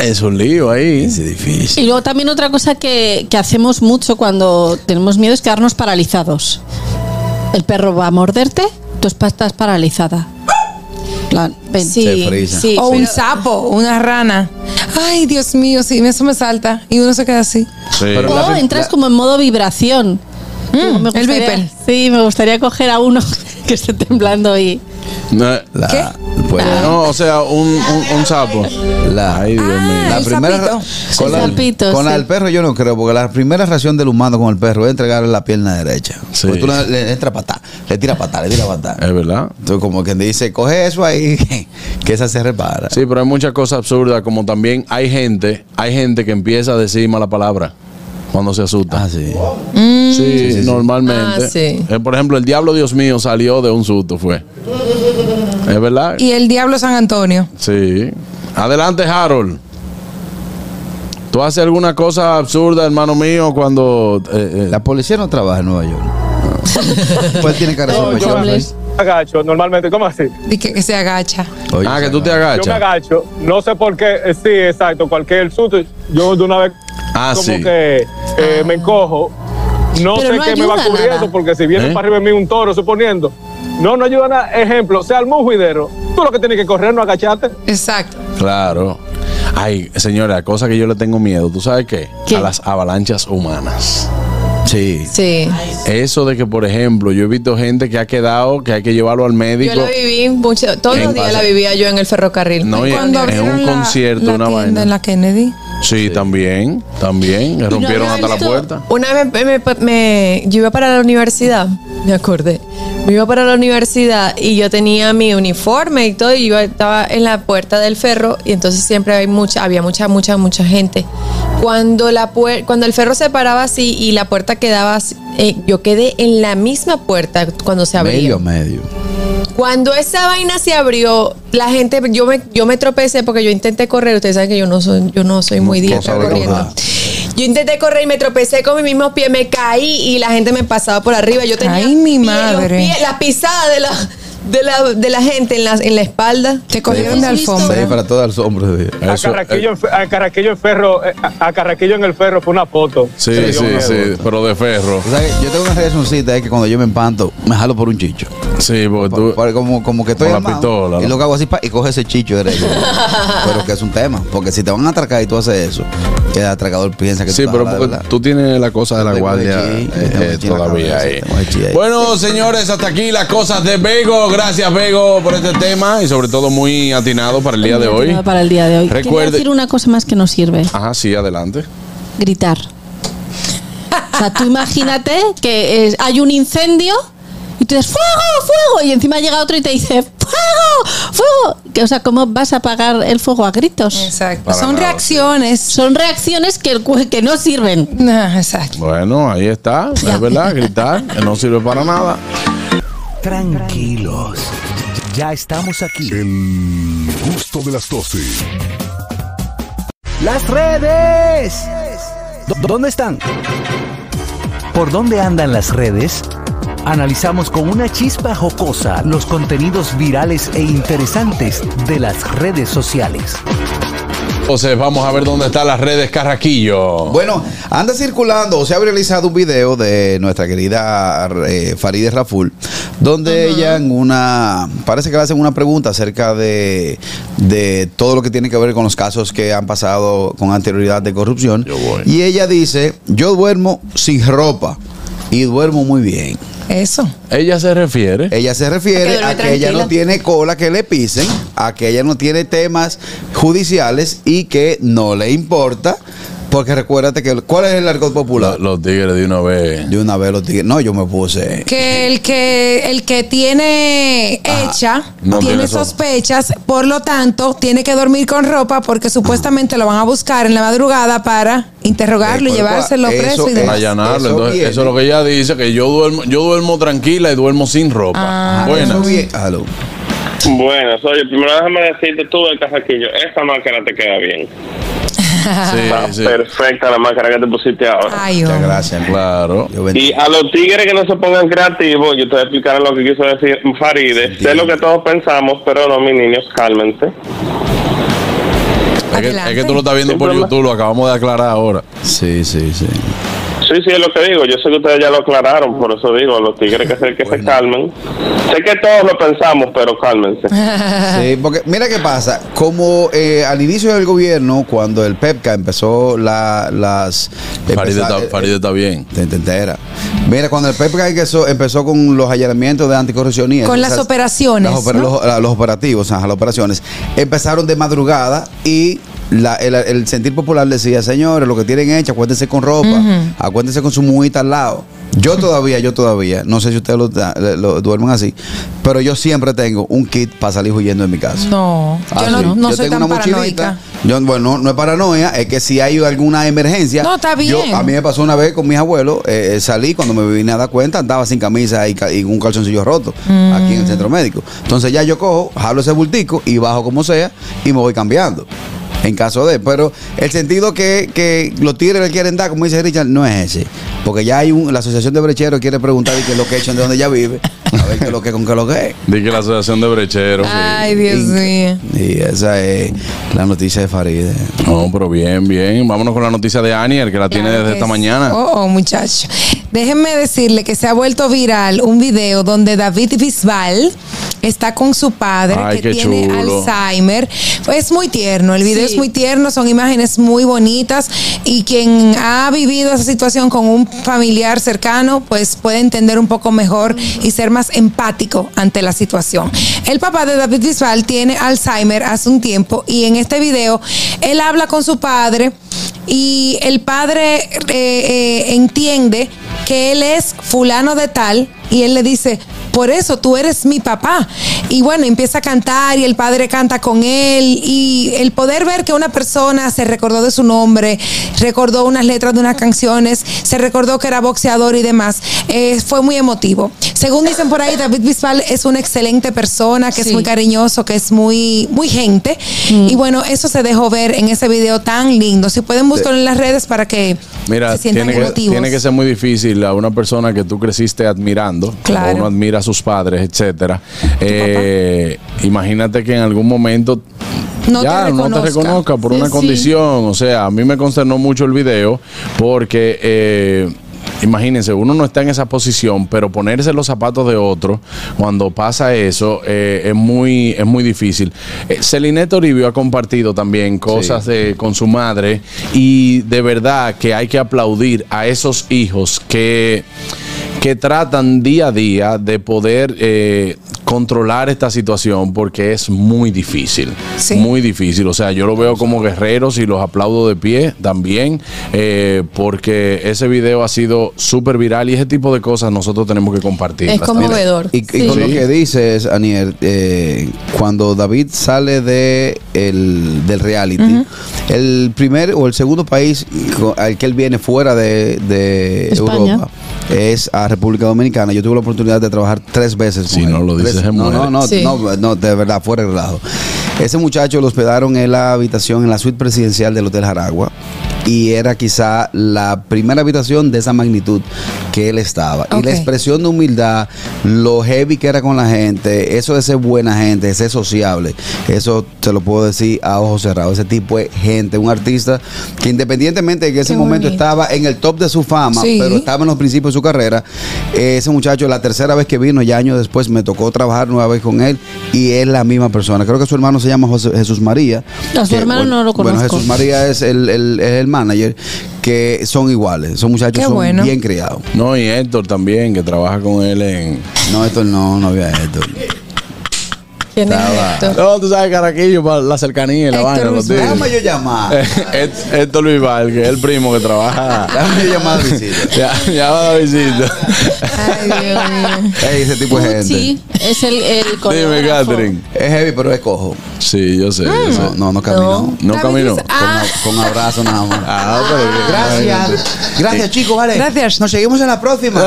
es un lío ahí Es difícil. Y luego también otra cosa que, que hacemos mucho cuando tenemos miedo es quedarnos paralizados. El perro va a morderte, tú estás paralizada. Plan, ven. Se Sí. O un sapo, una rana. Ay, Dios mío, sí, eso me salta. Y uno se queda así. Sí. Pero O entras la- como en modo vibración. Mm, Me el viper. Sí, me gustaría coger a uno que esté temblando y... no, La, ¿Qué? pues, no, o sea un, un, un sapo la, ay Dios mío la el primera sapito. con, la, El sapito, con la sí. perro yo no creo, porque la primera reacción del humano con el perro es entregarle la pierna derecha. Sí. Porque tú le, le entras patá, le tiras patá, le tiras patá. es verdad Entonces, como quien dice, coge eso ahí, que esa se repara. Sí, pero hay muchas cosas absurdas, como también hay gente, hay gente que empieza a decir mala palabra cuando se asusta. Ah, sí. Sí, normalmente. Ah, sí. Eh, por ejemplo, el diablo Dios mío salió de un susto, fue. ¿Es verdad? Y el diablo San Antonio. Sí. Adelante, Harold. ¿Tú haces alguna cosa absurda, hermano mío, cuando... eh, eh, La policía no trabaja en Nueva York. pues tiene cara de No, agacho normalmente, ¿cómo así? Y que, que se agacha. Oye, ah, que tú te Yo me agachas. agacho, no sé por qué, eh, sí, exacto, cualquier susto, yo de una vez Ah, como sí. que eh, me encojo, no Pero sé no qué me va ayuda cubriendo, nada. porque si viene ¿Eh? para arriba de mí un toro, suponiendo, no, no ayuda nada, ejemplo, se armó un juidero, tú lo que tienes que correr, no agacharte, Exacto. Claro. Ay, señora, cosa que yo le tengo miedo, ¿tú sabes qué? ¿Qué? A las avalanchas humanas. Sí. Sí. Eso de que, por ejemplo, yo he visto gente que ha quedado, que hay que llevarlo al médico. Yo la viví mucho, todos los días la vivía yo en el ferrocarril. No, y Cuando en un la- concierto, la una vaina. en la Kennedy. Sí, también, también. Le rompieron hasta la puerta. Una vez me, me- me- yo iba para la universidad, me acordé. Me iba para la universidad y yo tenía mi uniforme y todo, y yo estaba en la puerta del ferro, y entonces siempre hay mucha, había mucha, mucha, mucha gente. Cuando la puer- cuando el ferro se paraba así y la puerta quedaba así, eh, yo quedé en la misma puerta cuando se abrió. Medio, medio. Cuando esa vaina se abrió, la gente, yo me, yo me tropecé porque yo intenté correr. Ustedes saben que yo no soy, yo no soy muy sabe corriendo. Yo intenté correr y me tropecé con mi mismo pie, me caí y la gente me pasaba por arriba. Yo tenía Ay, mi pie- los madre. pies- la pisada de la, de la, de la gente en la, en la espalda. Te cogieron de Sí, alfombra. para todas las sombras. a, Eso, Carraquillo, eh, a Carraquillo en ferro, eh, a, a Carraquillo en el ferro fue una foto. sí, sí, sí, pero de ferro. O sea, que yo tengo una reaccioncita es que cuando yo me empanto, me jalo por un chicho. Sí, porque tú. Por- como, como que estoy Con la pistola, Y lo que hago así pa, y coge ese chicho derecho. pero que es un tema. Porque si te van a atracar y tú haces eso, que el atracador piensa que Sí, tú pero a porque tú tienes la cosa de la guardia eh, eh, todavía ahí. Bueno, señores, hasta aquí las cosas de Bego. Gracias, Bego, por este tema y sobre todo muy atinado para el día de hoy. Para el día de hoy. Recuerde- decir una cosa más que nos sirve. Ajá, sí, adelante. gritar. O sea, tú imagínate que eh, hay un incendio y tú dices ¡Fuego! ¡Fuego! Y encima llega otro y te dice ¡Fuego! ¡Fuego! Que, o sea, ¿cómo vas a apagar el fuego a gritos? Exacto. Para Son nada, reacciones. Son reacciones que, que no sirven. Exacto. Bueno, ahí está, es verdad, gritar, que no sirve para nada. Tranquilos. Ya estamos aquí. El gusto de las 12. Las redes. ¿Dó- ¿Dónde están? ¿Por dónde andan las redes? Analizamos con una chispa jocosa los contenidos virales e interesantes de las redes sociales. Entonces, vamos a ver dónde están las redes Carraquillo. Bueno, anda circulando o se ha realizado un video de nuestra querida eh, Farideh Raful, donde ella en una, parece que le hacen una pregunta acerca de, de todo lo que tiene que ver con los casos que han pasado con anterioridad de corrupción. Yo voy. Y ella dice, yo duermo sin ropa y duermo muy bien. Eso. Ella se refiere. Ella se A que refiere a que ella no tiene cola que le pisen, a que ella no tiene temas judiciales y que no le importa Porque recuérdate que. ¿Cuál es el argot popular? Los tigres de una vez. De una vez los tigres. No, yo me puse. Que el que el que tiene hecha No tiene sospechas, por lo tanto, tiene que dormir con ropa porque supuestamente lo van a buscar en la madrugada para interrogarlo y llevárselo preso y demás. allanarlo. Entonces, eso es lo que ella dice, que yo duermo, yo duermo tranquila y duermo sin ropa. Ah. Buenas. Bueno, oye, primero déjame decirte tú, el casaquillo, esa máscara te queda bien. Está sí. perfecta la máscara que te pusiste ahora. Ay, Muchas gracias. Claro. Y a los tigres que no se pongan creativos, yo te voy a explicar lo que quiso decir Faride. Sé lo que todos pensamos, pero no, mis niños, cálmense. Es que, es que tú lo estás viendo por YouTube, lo acabamos de aclarar ahora. Sí, sí, sí. Sí, sí, es lo que digo. Yo sé que ustedes ya lo aclararon, por eso digo, a los tigres que se, que se calmen. Sé que todos lo pensamos, pero cálmense. Sí, porque mira qué pasa, como eh, al inicio del gobierno, cuando el PEPCA empezó la, las... Empezar- está, está bien. Te te entera. Mira, cuando el PEPCA empezó, empezó con los allanamientos de anticorrupción y eso, Con las operaciones, las opera- ¿no? los, la- los operativos, ajá, las operaciones, empezaron de madrugada y la- el, el sentir popular decía, señores, lo que tienen hecho, acuérdense con ropa, Ujú. acuérdense con su mujita al lado. Yo todavía, yo todavía, no sé si ustedes lo, lo duermen así, pero yo siempre tengo un kit para salir huyendo de mi casa. No, yo no, no Yo soy tengo tan una mochilita. Yo, bueno, no, no es paranoia, es que si hay alguna emergencia. No, está yo- bien. a mí me pasó una vez con mis abuelos, eh, salí cuando me vine a dar cuenta, andaba sin camisa y, y un calzoncillo roto Mm. aquí en el centro médico. Entonces ya yo cojo, jalo ese bultico y bajo como sea y me voy cambiando. En caso de, pero el sentido que, que los tigres le quieren dar, como dice Richard, no es ese. Porque ya hay un, la asociación de brecheros quiere preguntar qué es lo que echan de donde ella vive, a ver qué es lo que con qué lo que es. Dije la asociación de brecheros. Ay, Dios mío. Y esa es la noticia de Faride. No, pero bien, bien. Vámonos con la noticia de Aniel, que la tiene desde esta mañana. Oh, oh, muchacho. Déjenme decirle que se ha vuelto viral un video donde David Bisbal está con su padre Ay, que tiene chulo. Alzheimer. Es muy tierno, el video Sí. es muy tierno, son imágenes muy bonitas y quien ha vivido esa situación con un familiar cercano, pues puede entender un poco mejor y ser más empático ante la situación. El papá de David Bisbal tiene Alzheimer hace un tiempo y en este video él habla con su padre y el padre eh, eh, entiende que él es fulano de tal y él le dice, por eso tú eres mi papá. Y bueno, empieza a cantar y el padre canta con él y el poder ver que una persona se recordó de su nombre, recordó unas letras de unas canciones, se recordó que era boxeador y demás, eh, fue muy emotivo. Según dicen por ahí, David Bisbal es una excelente persona, que es muy cariñoso, que es muy, muy gente. Y bueno, eso se dejó ver en ese video tan lindo. Si pueden buscarlo en las redes para que Mira, se sientan tiene que, tiene que ser muy difícil a una persona que tú creciste admirando, Claro. o uno admira sus padres, etcétera. Eh, imagínate que en algún momento No te ya no te reconozca. por Sí, una sí. condición. O sea, a mí me consternó mucho el video porque eh, Imagínense, uno no está en esa posición, pero ponerse los zapatos de otro cuando pasa eso eh, es muy es muy difícil. Eh, Celine Toribio ha compartido también cosas de, con su madre y de verdad que hay que aplaudir a esos hijos que que tratan día a día de poder eh, controlar esta situación porque es muy difícil. Muy difícil. O sea, yo lo veo como guerreros y los aplaudo de pie también eh, porque ese video ha sido súper viral y ese tipo de cosas nosotros tenemos que compartir. Es conmovedor. Y, y con lo que dices, Aniel, eh, cuando David sale de el, del reality, el primer o el segundo país al que él viene fuera de, de España. Europa es a República Dominicana. Yo tuve la oportunidad de trabajar tres veces. Si no lo dices, no, muere. no, no, Sí. no, no, de verdad, fuera de relajo. Ese muchacho lo hospedaron en la habitación, en la suite presidencial del Hotel Jaragua. Y era quizá la primera habitación de esa magnitud que él estaba. Y la expresión de humildad, lo heavy que era con la gente, eso de ser buena gente, de ser sociable, eso te lo puedo decir a ojos cerrados. Ese tipo es gente, un artista que independientemente de que ese Qué momento bonito. estaba en el top de su fama, Sí. pero estaba en los principios de su carrera, ese muchacho, la tercera vez que vino, ya años después, me tocó trabajar nueva vez con él y es la misma persona. Creo que su hermano se llama José- Jesús María. A su que, hermano no lo Bueno, conozco. Jesús María es el, el- el manager, que son iguales. Son muchachos Qué son bueno. bien criados. No, y Héctor también, que trabaja con él en. No, Héctor no, no había Héctor. ¿Quién es Estaba- Héctor? No, tú sabes, Caraquillo, para la cercanía y la vaina. Los. Déjame yo llamar. Eh, Hét- Héctor Luis Val, que es el primo que trabaja. Déjame yo llamar a visita. Ya, va a visita. Ay, Dios mío. Ey, ese tipo de gente. Sí, es el, el Dime. Catherine. Es heavy, pero es cojo. Sí, yo sé, yo sé. No, no, no caminó. No caminó. Con, a- con abrazo nada más. Ah, pero que- Gracias. Gracias, chicos, vale. Gracias. Nos seguimos en la próxima.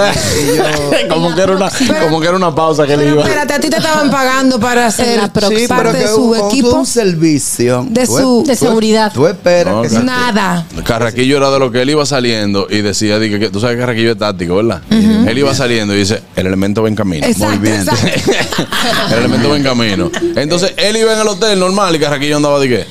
Y yo- como que era una, como que era una pausa que le Pero iba. espérate, a ti te estaban pagando para ser la próxima. Sí, pero parte que de su un, equipo. un servicio. De Tú- su- De seguridad. Tú esperas No, que. Nada. Carraquillo era de lo que él iba saliendo y decía, que- tú sabes que Carraquillo es táctico, ¿verdad? Él iba saliendo y dice, el elemento va en camino. Exacto, bien. exacto. el elemento va en camino. Entonces, él iba en el hotel normal y Carraquillo andaba de qué?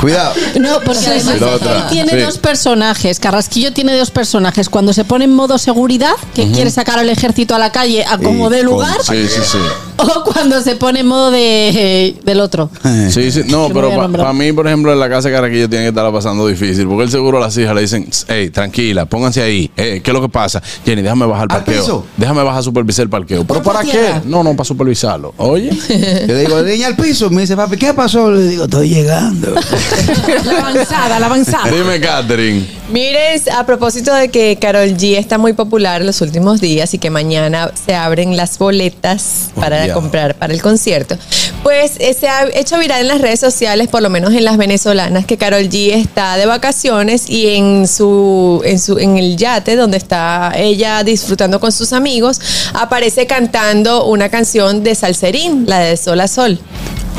Cuidado. No, otra, él tiene sí. dos personajes. Carrasquillo tiene dos personajes. Cuando se pone en modo seguridad, que quiere sacar al ejército a la calle a como de con- lugar, Sí, sí, sí. o cuando se pone en modo de, del otro. Sí, sí. No, Que pero para mí, por ejemplo, en la casa de Carraquillo tiene que estarla pasando difícil. Porque él seguro a las hijas le dicen, hey, tranquila, pónganse ahí. Eh, ¿Qué es lo que pasa? Jenny, déjame bajar el ¿Al parqueo. piso? Déjame bajar a supervisar el parqueo. ¿Pero por para tierra. qué? No, no, para supervisarlo. Oye. Yo le digo, niña al piso. Me dice, papi, ¿qué pasó? Le digo, estoy llegando. La avanzada, la avanzada. Dime, Catherine. Mires, a propósito de que Carol G está muy popular en los últimos días y que mañana se abren las boletas para ya. comprar para el concierto, pues eh, se ha hecho viral en las redes sociales, por lo menos en las venezolanas, que Carol G está de vacaciones y en su en su en el yate donde está ella disfrutando con sus amigos, aparece cantando una canción de Salserín, la de Sol a Sol.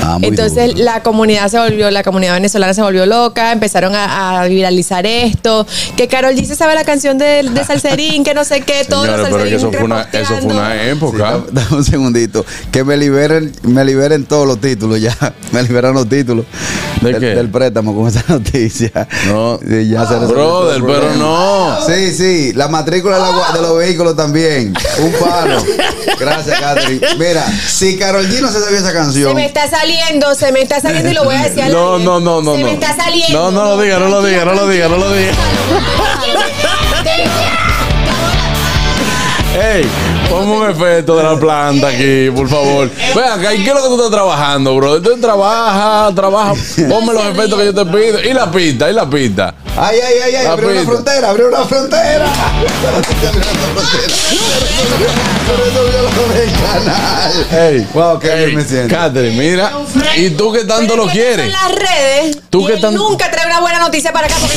Ah, Entonces duro. la comunidad se volvió, la comunidad venezolana se volvió loca, empezaron a, a viralizar esto, que Carol G se sabe la canción de, de Salserín, que no sé qué, todos los Señores, pero que eso fue una, eso fue una. Sí, época. dame, un segundito. Que me liberen, me liberen todos los títulos ya. Me liberan los títulos. ¿De del, qué? Del préstamo con esa noticia. No. Sí, ya se resolvió Brother, todo pero no. Sí, sí. La matrícula de, los vehículos también. Un palo. Gracias, Catherine. Mira, si Carol G no se sabía esa canción. Se me está saliendo, se me está saliendo y lo voy a decir No, no, no, no. Se me está saliendo. No, no lo diga, no lo diga, no lo diga, no lo diga. Ey, ponme un efecto de la planta aquí, por favor. Vean, ¿qué es lo que tú estás trabajando, bro? Tú trabaja, trabaja. Ponme los efectos que yo te pido. Y la pista, y la pista. Ay, ay, ay, ay, abrió una frontera, abrió una frontera. Ey, Wow, qué bien me siento. Catherine, mira. ¿Y tú que tanto lo quieres? En las redes. ¿Tú y qué él tan- nunca trae una buena noticia para acá. porque-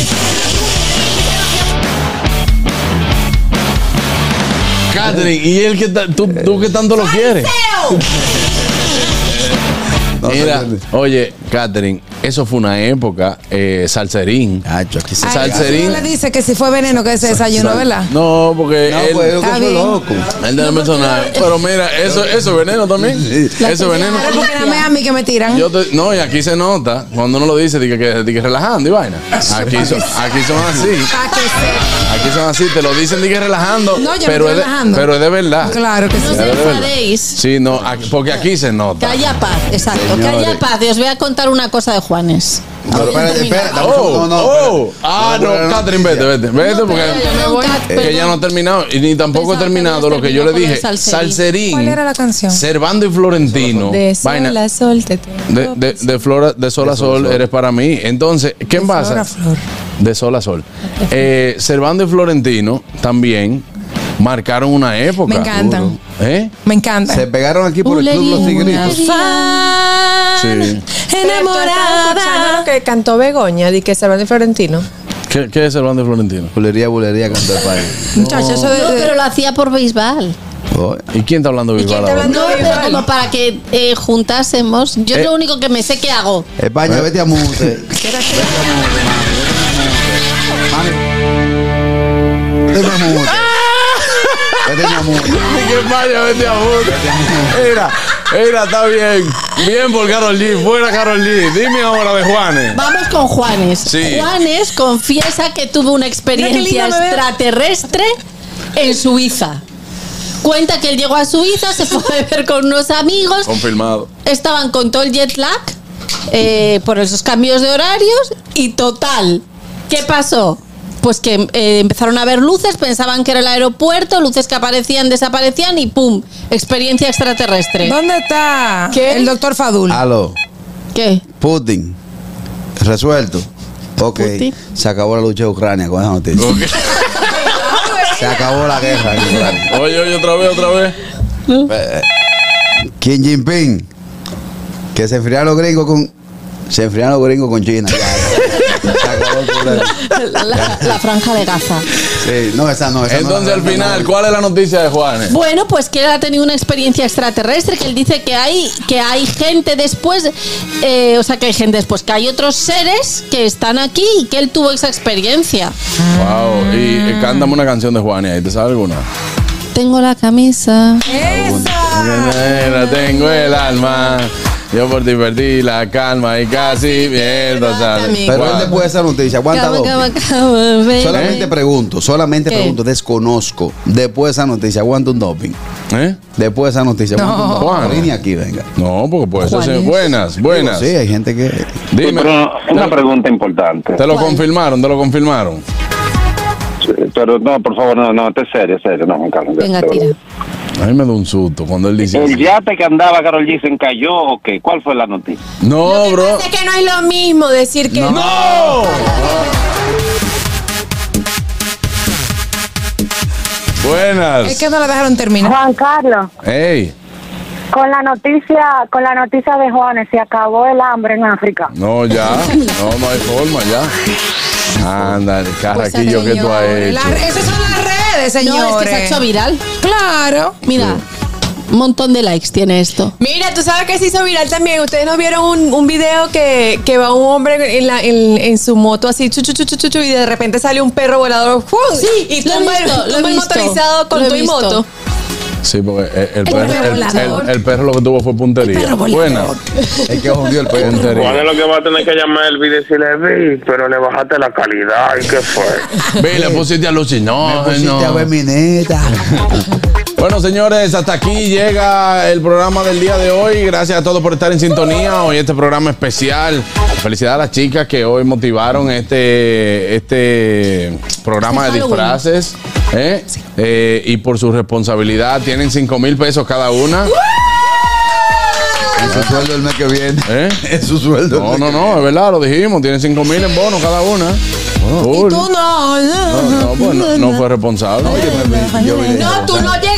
Catherine, ¿y él que tú, tú que tanto lo quieres? No Mira, oye, Catherine, eso fue una época, eh, salserín. Nacho, aquí se Salserín. le dice que si fue veneno que se desayunó, ¿verdad? No, porque No, él, pues yo que Está soy bien. loco. él del personaje. Pero mira, eso, eso es veneno también. Eso es veneno. Porque a mí que me tiran. Yo te- no, y aquí se nota, cuando uno lo dice, di que, que, que relajando y vaina. Aquí son, aquí son así. Aquí son así, te lo dicen di que relajando. No, yo no pero, estoy es de, relajando. pero es de verdad. Claro que sí. No se de enfadéis. Sí, no, aquí- porque aquí se nota. Que haya paz, exacto. Que Señores. haya paz. Y os voy a contar una cosa de Juanes. No, espérate, espérate. dame un Oh, segundo, no, oh. espérate. Ah, No, no, no, no. Catherine, vete, vete. Vete No, porque pero yo nunca- es que ya no ha terminado y ni tampoco Pensaba que terminado habías lo que yo le terminado dije. con el Salserín. Salserín, ¿Cuál era la canción? Servando y Florentino. De sol vaina, a sol te tengo. de, de, de flor, de sol a sol eres para mí. Entonces, ¿qué De pasa? flor a flor. De sol a sol. Eh, Servando y Florentino también marcaron una época. Me encantan. ¿Eh? Me encanta. Se pegaron aquí por el club Los Tigritos. Sí. Enamorada. lo que cantó Begoña, di que Servando y Florentino. ¿Qué, qué es Servando Florentino? Bulería, bulería, cantó el país. Muchachos, eso de, No, de- pero lo hacía por béisbal. Oh, ¿Y quién está hablando de ¿Y quién Bisbal? No, de pero béisbol. como para que eh, juntásemos. Yo Eh. es lo único que me sé que hago. España, vete a mute. Vete a mute, mami. Vete a mute. Vete a mute. Que vaya, vete a bote. Mira, mira, está bien. Bien por Carol G. Fuera Carol G. Dime ahora de Juanes. Vamos con Juanes. Sí. Juanes confiesa que tuvo una Mira qué experiencia lindo me veo. extraterrestre en Suiza. Cuenta que él llegó a Suiza, se fue a beber con unos amigos, Confirmado. estaban con todo el jet lag eh, por esos cambios de horarios y total. ¿Qué pasó? Pues que eh, empezaron a ver luces, pensaban que era el aeropuerto, luces que aparecían, desaparecían y ¡pum! Experiencia extraterrestre. ¿Dónde está el doctor Fadul? Aló. ¿Qué? Putin. Resuelto. Ok. Putin. Se acabó la lucha de Ucrania con esa noticia. Se acabó la guerra en Ucrania. Oye, oye, otra vez, otra vez. Eh, Kim Jinping. Que se enfriaron los gringos con. Se enfriaron los gringos con China. Ya, La, la franja de Gaza. Sí, no, esa no. Esa Entonces, la- al final, ¿cuál es la noticia de Juanes? Bueno, pues que él ha tenido una experiencia extraterrestre, que él dice que hay, que hay gente después, eh, o sea, que hay gente después, que hay otros seres que están aquí y que él tuvo esa experiencia. Wow. Y, y cántame una canción de Juanes ahí, ¿te sabes alguna? Tengo la camisa. Nena, tengo el alma. Yo por ti perdí la calma y casi mierda. ¿sabes? Pero él después de esa noticia, aguanta dos. Solamente pregunto, solamente ¿Qué? pregunto, desconozco. Después de esa noticia, aguanta un doping. ¿Eh? Después de esa noticia, aguanta un doping. Juan. Aquí, venga. No, porque puede ser buenas, buenas. Sí, hay gente que. Dime. Pero una pregunta importante. Te lo confirmaron, te lo confirmaron. Pero no, por favor, no, no, esté serio, serio, no, Juan Carlos. Venga, tira. A mí me da un susto cuando él dice. ¿El yate que andaba Carol G se encalló o qué? ¿Cuál fue la noticia? No, bro. Sé que no es lo mismo decir que No. Buenas. Es que no la dejaron terminar. Juan Carlos, Ey. con la noticia, con la noticia de Juanes, se acabó el hambre en África. No, ya. No, no hay forma, ya. Anda, el carraquillo que tú has hecho. la- esas son las redes, No, es que se ha hecho viral. Claro. Mira, un montón de likes tiene esto. Mira, tú sabes que se hizo viral también. Ustedes no vieron un, un video que, que va un hombre en, la, en, en su moto así, chu, chu, chu, y de repente sale un perro volador. ¡fum! Sí, y lo he tumba, el- lo he tumba el visto, motorizado con lo he tu y visto. moto. Sí, porque el, el El perro, el- volador. el- el perro lo que tuvo fue puntería. Buenas. Es que hundió el perro. Puntería. Juan es lo que va a tener que llamar el video y decirle, vi, pero le bajaste la calidad. ¿Y qué fue? Ve, le pusiste a Lucy. No, Me pusiste no. a ver mi neta. Bueno, señores, hasta aquí llega el programa del día de hoy. Gracias a todos por estar en sintonía. Hoy este programa especial. Felicidades a las chicas que hoy motivaron este, este programa de Este disfraces. ¿eh? Eh, y por su responsabilidad, tienen 5 mil pesos cada una. Es su sueldo el mes que viene. ¿Eh? Es su sueldo. No, no, no, es verdad, lo dijimos. Tienen 5 mil en bono cada una. Cool. Tú no. No, no, pues no, no fue responsable. Yo vine- No, tú no llegaste,